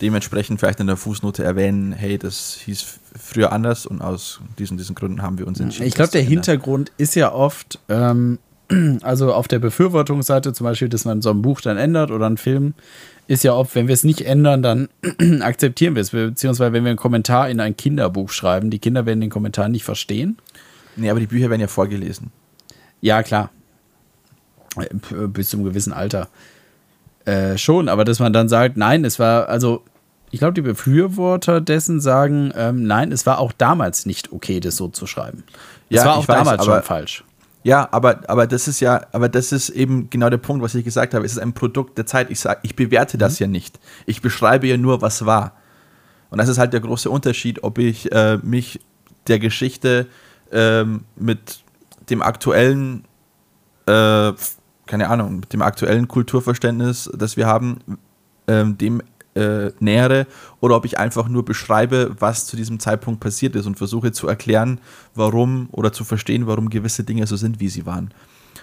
dementsprechend vielleicht in der Fußnote erwähnen, hey, das hieß früher anders und aus diesen, diesen Gründen haben wir uns entschieden. Ich glaube, der. Hintergrund ist ja oft, ähm, also auf der Befürwortungsseite zum Beispiel, dass man so ein Buch dann ändert oder einen Film, ist ja oft, wenn wir es nicht ändern, dann akzeptieren wir es. Beziehungsweise, wenn wir einen Kommentar in ein Kinderbuch schreiben, die Kinder werden den Kommentar nicht verstehen. Nee, aber die Bücher werden ja vorgelesen. Ja, klar. Äh, Bis zu einem gewissen Alter. Äh, schon, aber dass man dann sagt, nein, es war, also ich glaube, die Befürworter dessen sagen, ähm, nein, es war auch damals nicht okay, das so zu schreiben. Ja, es war auch weiß, damals schon falsch. Ja, aber, aber das ist ja, aber das ist eben genau der Punkt, was ich gesagt habe. Es ist ein Produkt der Zeit. Ich sage, ich bewerte das Mhm. ja nicht. Ich beschreibe ja nur, was war. Und das ist halt der große Unterschied, ob ich äh, mich der Geschichte ähm, mit dem aktuellen, äh, keine Ahnung, mit dem aktuellen Kulturverständnis, das wir haben, ähm, dem äh, nähere oder ob ich einfach nur beschreibe, was zu diesem Zeitpunkt passiert ist und versuche zu erklären, warum oder zu verstehen, warum gewisse Dinge so sind, wie sie waren.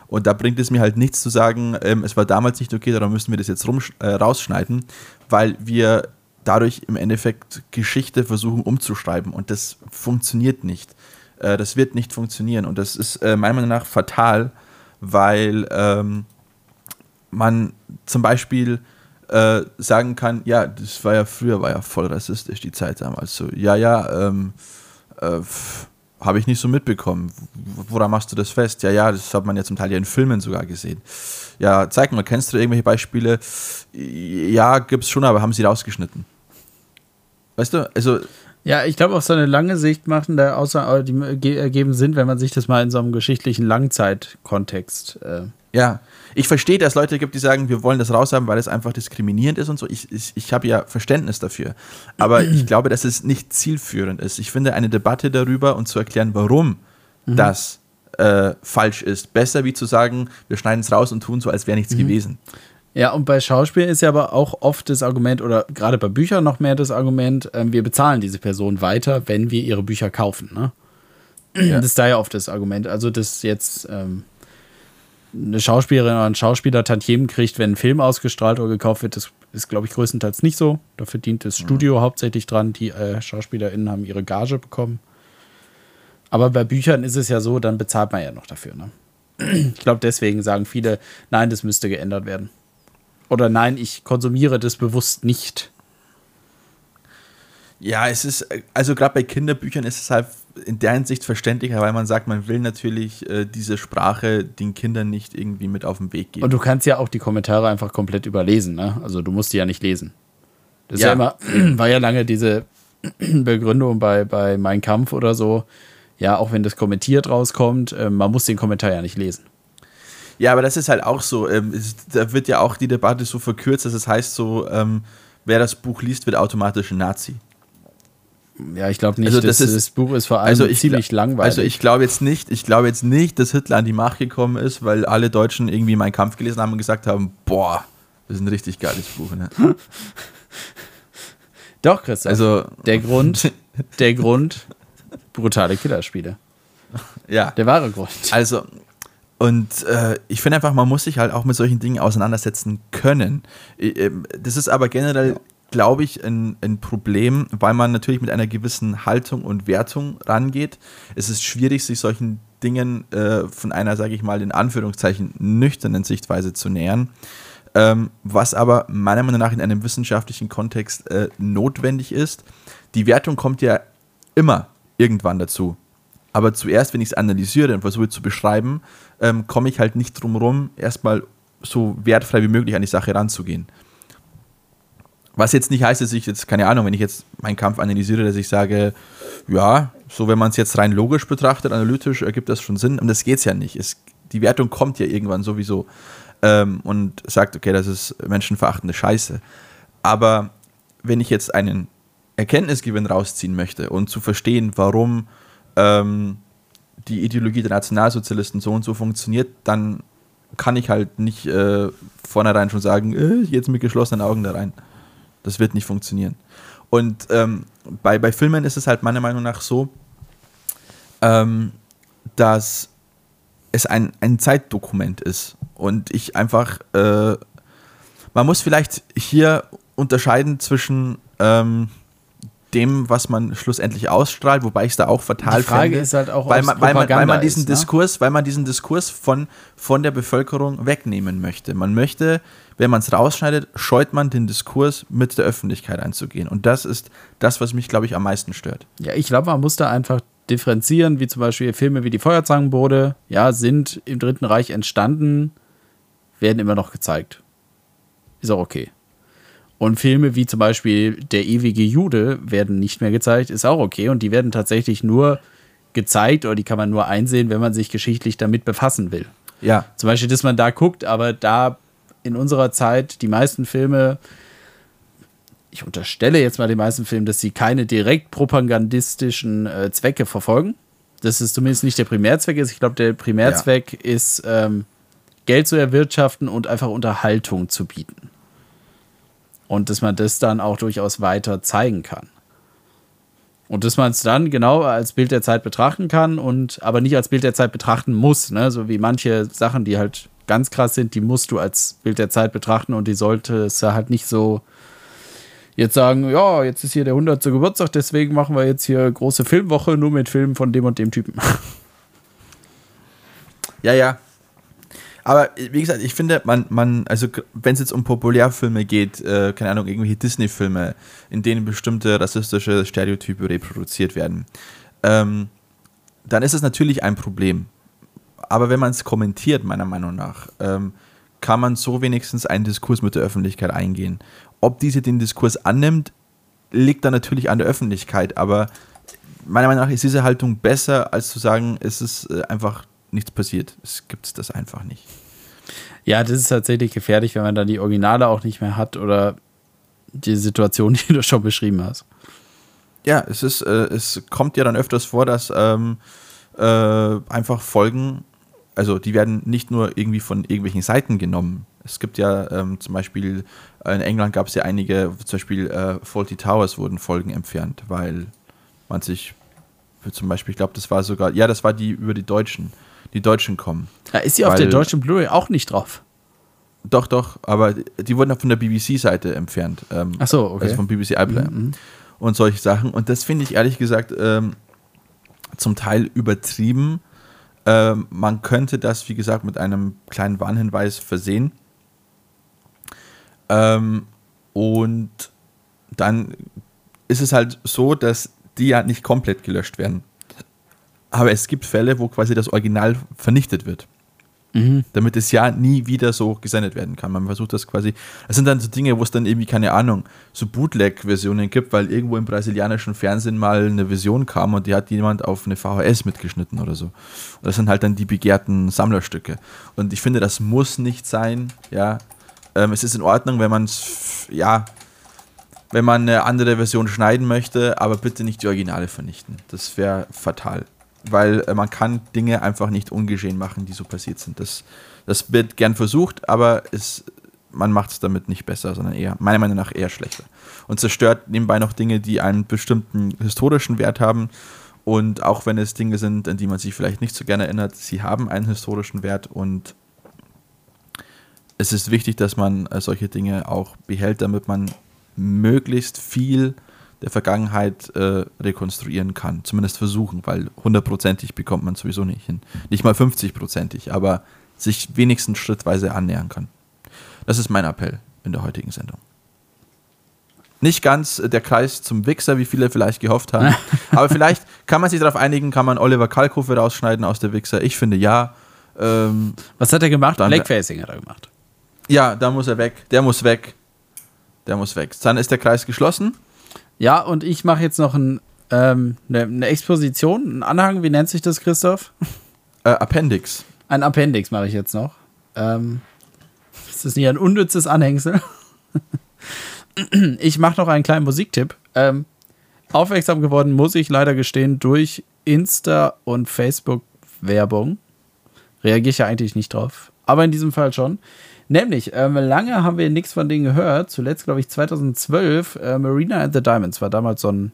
Und da bringt es mir halt nichts zu sagen, ähm, es war damals nicht okay, darum müssen wir das jetzt rum, äh, rausschneiden, weil wir dadurch im Endeffekt Geschichte versuchen umzuschreiben und das funktioniert nicht. Äh, das wird nicht funktionieren und das ist äh, meiner Meinung nach fatal, weil ähm, man zum Beispiel äh, sagen kann, ja, das war ja früher, war ja voll rassistisch, die Zeit damals. So, ja, ja, ähm, äh, habe ich nicht so mitbekommen. Woran machst du das fest? Ja, ja, das hat man ja zum Teil ja in Filmen sogar gesehen. Ja, zeig mal, kennst du irgendwelche Beispiele? Ja, gibt's schon, aber haben sie rausgeschnitten. Weißt du, also Ja, ich glaube, auf so eine lange Sicht machen da außer die ge- ergeben Sinn, wenn man sich das mal in so einem geschichtlichen Langzeitkontext. Äh, Ja, ich verstehe, dass es Leute gibt, die sagen, wir wollen das raushaben, weil es einfach diskriminierend ist und so. Ich, ich, ich habe ja Verständnis dafür. Aber ich glaube, dass es nicht zielführend ist. Ich finde eine Debatte darüber und zu erklären, warum das äh, falsch ist, besser wie zu sagen, wir schneiden es raus und tun so, als wäre nichts gewesen. Ja, und bei Schauspielen ist ja aber auch oft das Argument, oder gerade bei Büchern noch mehr das Argument, ähm, wir bezahlen diese Person weiter, wenn wir ihre Bücher kaufen. Ne? Das ist da ja oft das Argument. Also, dass jetzt ähm, eine Schauspielerin oder ein Schauspieler Tantiemen kriegt, wenn ein Film ausgestrahlt oder gekauft wird, das ist, glaube ich, größtenteils nicht so. Da verdient das Studio hauptsächlich dran. Die äh, SchauspielerInnen haben ihre Gage bekommen. Aber bei Büchern ist es ja so, dann bezahlt man ja noch dafür. Ne? Ich glaube, deswegen sagen viele, nein, das müsste geändert werden. Oder nein, ich konsumiere das bewusst nicht. Ja, es ist, also gerade bei Kinderbüchern ist es halt in der Hinsicht verständlicher, weil man sagt, man will natürlich äh, diese Sprache den Kindern nicht irgendwie mit auf den Weg geben. Und du kannst ja auch die Kommentare einfach komplett überlesen. Ne? Also du musst die ja nicht lesen. Das Ja. ja immer, war ja lange diese Begründung bei, bei Mein Kampf oder so. Ja, auch wenn das kommentiert rauskommt, äh, man muss den Kommentar ja nicht lesen. Ja, aber das ist halt auch so. Ähm, es, da wird ja auch die Debatte so verkürzt, dass es heißt so, ähm, wer das Buch liest, wird automatisch ein Nazi. Ja, ich glaube nicht, Also dass das das, ist- Buch ist vor allem Also ich ziemlich gla- langweilig. Also ich glaube jetzt nicht, ich glaube jetzt nicht, dass Hitler an die Macht gekommen ist, weil alle Deutschen irgendwie meinen Kampf gelesen haben und gesagt haben, boah, das ist ein richtig geiles Buch. Ne? Doch, Christoph. Also der Grund, der Grund, brutale Killerspiele. ja, Der wahre Grund. also und äh, ich finde einfach, man muss sich halt auch mit solchen Dingen auseinandersetzen können. Ähm, Das ist aber generell, glaube ich, ein, ein Problem, weil man natürlich mit einer gewissen Haltung und Wertung rangeht. Es ist schwierig, sich solchen Dingen äh, von einer, sage ich mal, in Anführungszeichen nüchternen Sichtweise zu nähern. Ähm, was aber meiner Meinung nach in einem wissenschaftlichen Kontext äh, notwendig ist. Die Wertung kommt ja immer irgendwann dazu. Aber zuerst, wenn ich es analysiere und versuche zu beschreiben, ähm, komme ich halt nicht drum rum, erstmal so wertfrei wie möglich an die Sache ranzugehen. Was jetzt nicht heißt, dass ich jetzt, keine Ahnung, wenn ich jetzt meinen Kampf analysiere, dass ich sage, ja, so wenn man es jetzt rein logisch betrachtet, analytisch, ergibt das schon Sinn. Und das geht es ja nicht. Es, die Wertung kommt ja irgendwann sowieso ähm, und sagt, okay, das ist menschenverachtende Scheiße. Aber wenn ich jetzt einen Erkenntnisgewinn rausziehen möchte und zu verstehen, warum ähm, die Ideologie der Nationalsozialisten so und so funktioniert, dann kann ich halt nicht äh, vornherein schon sagen, äh, jetzt mit geschlossenen Augen da rein. Das wird nicht funktionieren. Und ähm, bei, bei Filmen ist es halt meiner Meinung nach so, ähm, dass es ein, ein Zeitdokument ist. Und ich einfach, äh, man muss vielleicht hier unterscheiden zwischen ähm, dem, was man schlussendlich ausstrahlt, wobei ich es da auch fatal Die Frage fände, ist halt auch, weil man, weil man, weil man diesen ist, ne? Diskurs, weil man diesen Diskurs von, von der Bevölkerung wegnehmen möchte. Man möchte, wenn man es rausschneidet, scheut man den Diskurs mit der Öffentlichkeit einzugehen. Und das ist das, was mich, glaube ich, am meisten stört. Ja, ich glaube, man muss da einfach differenzieren, wie zum Beispiel Filme wie die Feuerzangenbowle, ja, sind im Dritten Reich entstanden, werden immer noch gezeigt. Ist auch okay. Und Filme wie zum Beispiel Der ewige Jude werden nicht mehr gezeigt, ist auch okay. Und die werden tatsächlich nur gezeigt oder die kann man nur einsehen, wenn man sich geschichtlich damit befassen will. Ja, Zum Beispiel, dass man da guckt, aber da in unserer Zeit die meisten Filme, ich unterstelle jetzt mal den meisten Filmen, dass sie keine direkt propagandistischen äh, Zwecke verfolgen. Das ist zumindest nicht der Primärzweck ist. Ich glaube, der Primärzweck ist, ähm, Geld zu erwirtschaften und einfach Unterhaltung zu bieten. Und dass man das dann auch durchaus weiter zeigen kann. Und dass man es dann genau als Bild der Zeit betrachten kann und aber nicht als Bild der Zeit betrachten muss, ne? So wie manche Sachen, die halt ganz krass sind, die musst du als Bild der Zeit betrachten und die sollte es halt nicht so jetzt sagen, ja, jetzt ist hier der 100. Geburtstag, deswegen machen wir jetzt hier große Filmwoche nur mit Filmen von dem und dem Typen. Ja, ja. Aber wie gesagt, ich finde, man, man also wenn es jetzt um Populärfilme geht, äh, keine Ahnung, irgendwelche Disney-Filme, in denen bestimmte rassistische Stereotype reproduziert werden, ähm, dann ist es natürlich ein Problem. Aber wenn man es kommentiert, meiner Meinung nach, ähm, kann man so wenigstens einen Diskurs mit der Öffentlichkeit eingehen. Ob diese den Diskurs annimmt, liegt dann natürlich an der Öffentlichkeit, aber meiner Meinung nach ist diese Haltung besser, als zu sagen, es ist äh, einfach nichts passiert. Es gibt das einfach nicht. Ja, das ist tatsächlich gefährlich, wenn man dann die Originale auch nicht mehr hat oder die Situation, die du schon beschrieben hast. Ja, es ist, äh, es kommt ja dann öfters vor, dass ähm, äh, einfach Folgen, also die werden nicht nur irgendwie von irgendwelchen Seiten genommen. Es gibt ja ähm, zum Beispiel, in England gab es ja einige, zum Beispiel äh, Faulty Towers wurden Folgen entfernt, weil man sich für zum Beispiel, ich glaube, das war sogar, ja, das war die über die Deutschen, die Deutschen kommen. Ja, ist sie auf der deutschen Blu-ray auch nicht drauf? Doch, doch, aber die wurden auch von der BBC-Seite entfernt. Ähm, Ach so, okay. Also vom BBC iPlayer. Und solche Sachen. Und das finde ich ehrlich gesagt ähm, zum Teil übertrieben. Ähm, man könnte das, wie gesagt, mit einem kleinen Warnhinweis versehen. Ähm, und dann ist es halt so, dass die ja nicht komplett gelöscht werden. Aber es gibt Fälle, wo quasi das Original vernichtet wird. damit es ja nie wieder so gesendet werden kann. Man versucht das quasi. Das sind dann so Dinge, wo es dann irgendwie, keine Ahnung, so Bootleg-Versionen gibt, weil irgendwo im brasilianischen Fernsehen mal eine Version kam und die hat jemand auf eine VHS mitgeschnitten oder so. Und das sind halt dann die begehrten Sammlerstücke. Und ich finde, das muss nicht sein, ja. Ähm, es ist in Ordnung, wenn man es, ja, wenn man eine andere Version schneiden möchte, aber bitte nicht die Originale vernichten. Das wäre fatal. Weil äh, man kann Dinge einfach nicht ungeschehen machen, die so passiert sind. Das, das wird gern versucht, aber es, man macht es damit nicht besser, sondern eher, meiner Meinung nach, eher schlechter. Und zerstört nebenbei noch Dinge, die einen bestimmten historischen Wert haben. Und auch wenn es Dinge sind, an die man sich vielleicht nicht so gerne erinnert, sie haben einen historischen Wert und es ist wichtig, dass man äh, solche Dinge auch behält, damit man möglichst viel der Vergangenheit äh, rekonstruieren kann. Zumindest versuchen, weil hundertprozentig bekommt man sowieso nicht hin. Nicht mal 50-prozentig, aber sich wenigstens schrittweise annähern kann. Das ist mein Appell in der heutigen Sendung. Nicht ganz der Kreis zum Wichser, wie viele vielleicht gehofft haben. aber vielleicht kann man sich darauf einigen, kann man Oliver Kalkofe rausschneiden aus der Wichser. Ich finde ja. Ähm, Was hat er gemacht? Dann- Blackfacing hat er gemacht. ja, da muss er weg. Der muss weg. Der muss weg. Dann ist der Kreis geschlossen. Ja, und ich mache jetzt noch ein, ähm, eine, eine Exposition, einen Anhang, wie nennt sich das, Christoph? Äh, Appendix. Ein Appendix mache ich jetzt noch. Ähm, ist das nicht ein unnützes Anhängsel? ich mache noch einen kleinen Musiktipp. Ähm, aufmerksam geworden, muss ich leider gestehen, durch Insta- und Facebook-Werbung. Reagiere ich ja eigentlich nicht drauf. Aber in diesem Fall schon. Nämlich, ähm, lange haben wir nichts von denen gehört. Zuletzt, glaube ich, 2012. Äh, Marina and the Diamonds war damals so ein,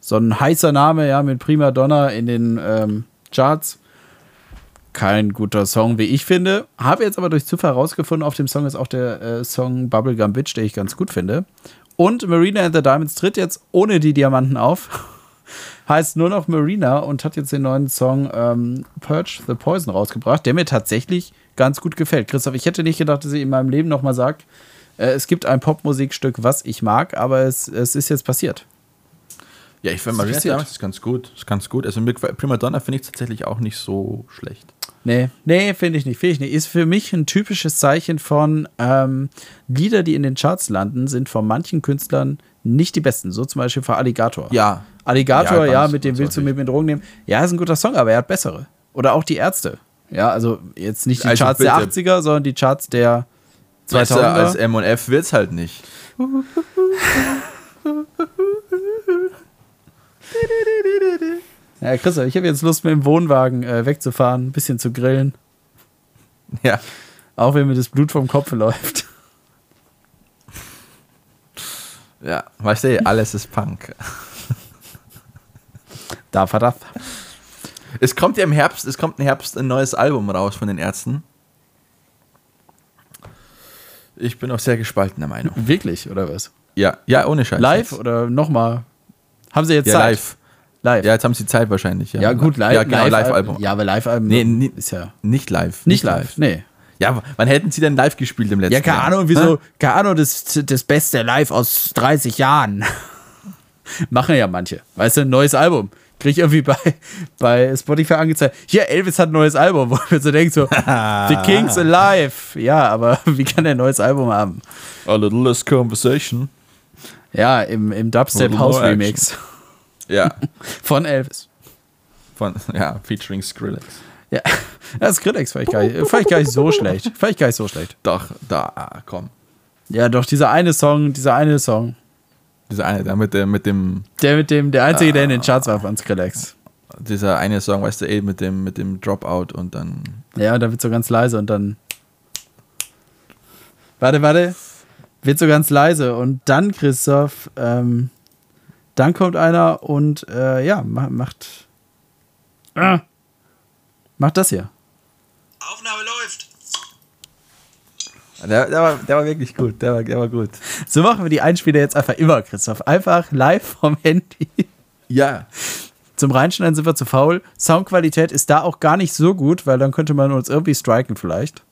so ein heißer Name, ja, mit Prima Donna in den ähm, Charts kein guter Song, wie ich finde. Habe jetzt aber durch Zufall herausgefunden, auf dem Song ist auch der äh, Song Bubblegum Bitch, den ich ganz gut finde. Und Marina and the Diamonds tritt jetzt ohne die Diamanten auf. Heißt nur noch Marina und hat jetzt den neuen Song ähm, Purge the Poison rausgebracht, der mir tatsächlich ganz gut gefällt. Christoph, ich hätte nicht gedacht, dass ich in meinem Leben nochmal sage, äh, es gibt ein Popmusikstück, was ich mag, aber es, es ist jetzt passiert. Ja, ich finde Das Marina. Diamonds ist ganz gut. Ist ganz gut. Also mit Prima Donna finde ich es tatsächlich auch nicht so schlecht. Nee, nee, finde ich nicht, finde ich nicht. Ist für mich ein typisches Zeichen von ähm, Lieder, die in den Charts landen, sind von manchen Künstlern nicht die besten. So zum Beispiel für Alligator. Ja. Alligator, Ja, ja, mit dem willst du mit mir Drogen nehmen. Ja, ist ein guter Song, aber er hat bessere. Oder auch die Ärzte. Ja, also jetzt nicht die Also Charts der bitte. 80er, sondern die Charts der 2000er. Weißt du, als M&F wird es halt nicht. ja, Christoph, ich habe jetzt Lust, mit dem Wohnwagen äh, wegzufahren, ein bisschen zu grillen. Ja. Auch wenn mir das Blut vom Kopf läuft. Ja, weißt du, alles ist Punk. Da verdammt. Es kommt ja im Herbst, es kommt im Herbst ein neues Album raus von den Ärzten. Ich bin auch sehr gespaltener Meinung. Wirklich, oder was? Ja, ja, ohne Scheiß. Live jetzt. oder nochmal? Haben sie jetzt Ja, Zeit? live. Live. Ja, jetzt haben sie Zeit wahrscheinlich. Ja, Ja, gut, live. Ja, genau, Live-Album. Ja, aber Live-Album Nee, ist ja Nicht live. nicht live. Nee. Ja, wann hätten sie denn live gespielt im letzten Ja, keine Jahr? Ahnung, wieso, keine Ahnung, das, das Beste live aus 30 Jahren. Machen ja manche. Weißt du, ein neues Album. Krieg ich irgendwie bei, bei Spotify angezeigt. Hier, Elvis hat ein neues Album, wo wir so denken, so, The King's Alive. Ja, aber wie kann der ein neues Album haben? A little less conversation. Ja, im, im Dubstep House Remix Ja, von Elvis. von, ja, featuring Skrillex. Ja, das Skrillex fand ich, gar nicht, fand ich gar nicht so schlecht. Fand ich gar nicht so schlecht. Doch, da, ah, komm. Ja, doch, dieser eine Song, dieser eine Song. Dieser eine, der mit, dem- mit dem, Der mit dem, der einzige, der in den Charts war von Skrillex. dieser eine Song, weißt du, eh, mit dem, mit dem Dropout und dann. Ja, und dann wird so ganz leise und dann. Warte, warte. Wird so ganz leise und dann, Christoph, ähm, dann kommt einer und äh, ja, ma- macht. Ah, macht das hier. Aufnahme läuft. Der, der, war, der war wirklich gut, der war, der war gut. So machen wir die Einspieler jetzt einfach immer, Christoph. Einfach live vom Handy. Ja, Zum Reinschneiden sind wir zu faul. Soundqualität ist da auch gar nicht so gut, weil dann könnte man uns irgendwie striken vielleicht.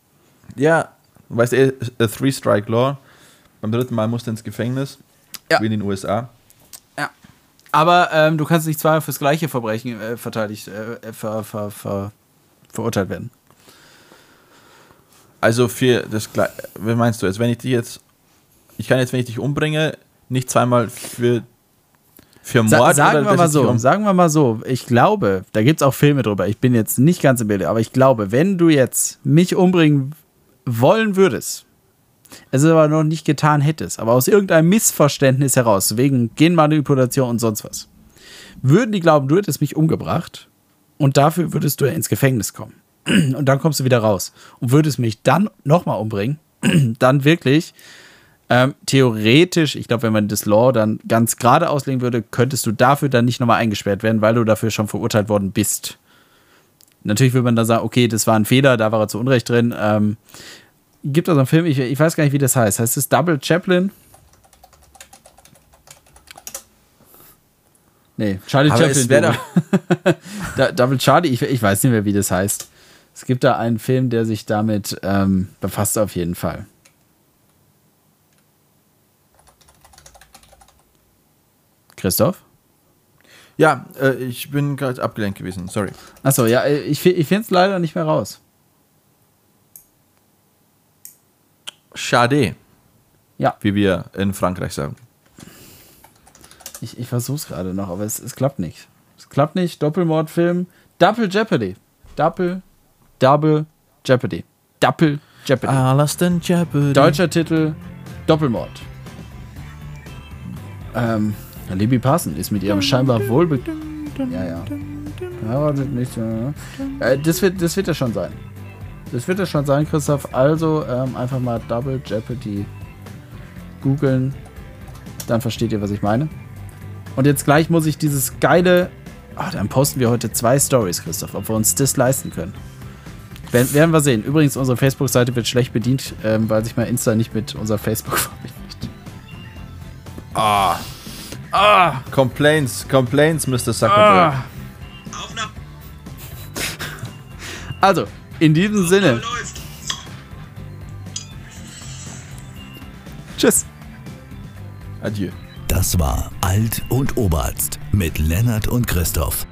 ja, weißt du, eh, a Three Strike Law. Beim dritten Mal musst du ins Gefängnis, Ja. wie in den USA. Ja. Aber ähm, du kannst nicht zweimal fürs gleiche Verbrechen äh, verteidigt, äh, ver, ver, ver, verurteilt werden. Also für das Gle- wie meinst du jetzt, wenn ich dich jetzt, ich kann jetzt, wenn ich dich umbringe, nicht zweimal für, für Sa Mord sagen oder wir mal so, um- sagen wir mal so, ich glaube, da gibt es auch Filme drüber, ich bin jetzt nicht ganz im Bild, aber ich glaube, wenn du jetzt mich umbringen wollen würdest, es aber noch nicht getan hättest, aber aus irgendeinem Missverständnis heraus, wegen Genmanipulation und sonst was, würden die glauben, du hättest mich umgebracht und dafür würdest du ins Gefängnis kommen. Und dann kommst du wieder raus und würdest mich dann nochmal umbringen, dann wirklich ähm, theoretisch, ich glaube, wenn man das Law dann ganz gerade auslegen würde, könntest du dafür dann nicht nochmal eingesperrt werden, weil du dafür schon verurteilt worden bist. Natürlich würde man dann sagen, okay, das war ein Fehler, da war er zu Unrecht drin. Ähm, gibt also einen Film, ich, ich weiß gar nicht, wie das heißt. Heißt es Double Chaplin? Nee, Charlie Aber Chaplin. Da- Double Charlie, ich, ich weiß nicht mehr, wie das heißt. Es gibt da einen Film, der sich damit ähm, befasst, auf jeden Fall. Christoph? Ja, äh, ich bin gerade abgelenkt gewesen, sorry. Achso, ja, äh, ich, ich finde es leider nicht mehr raus. Schade, Ja, wie wir in Frankreich sagen. Ich, ich versuche es gerade noch, aber es, es klappt nicht. Es klappt nicht. Doppelmordfilm. Double Jeopardy. Double, Double Jeopardy. Double Jeopardy. Alles den Jeopardy. Deutscher Titel Doppelmord. Ähm, Libby Parson ist mit ihrem scheinbar wohlbe... Ja, ja. Heiratet nicht. Äh, das, wird, das wird ja schon sein. Das wird ja schon sein, Christoph. Also ähm, einfach mal Double Jeopardy googeln. Dann versteht ihr, was ich meine. Und jetzt gleich muss ich dieses geile... Ah, dann posten wir heute zwei Stories, Christoph, ob wir uns das leisten können. Werden, werden wir sehen. Übrigens, unsere Facebook-Seite wird schlecht bedient, ähm, weil sich mein Insta nicht mit unserer Facebook verbindet. Complaints, Complaints, Mr. Ah. Zuckerberg. Aufnahme Also, in diesem Sinne, läuft. tschüss. Adieu. Das war Alt und Oberarzt mit Lennart und Christoph.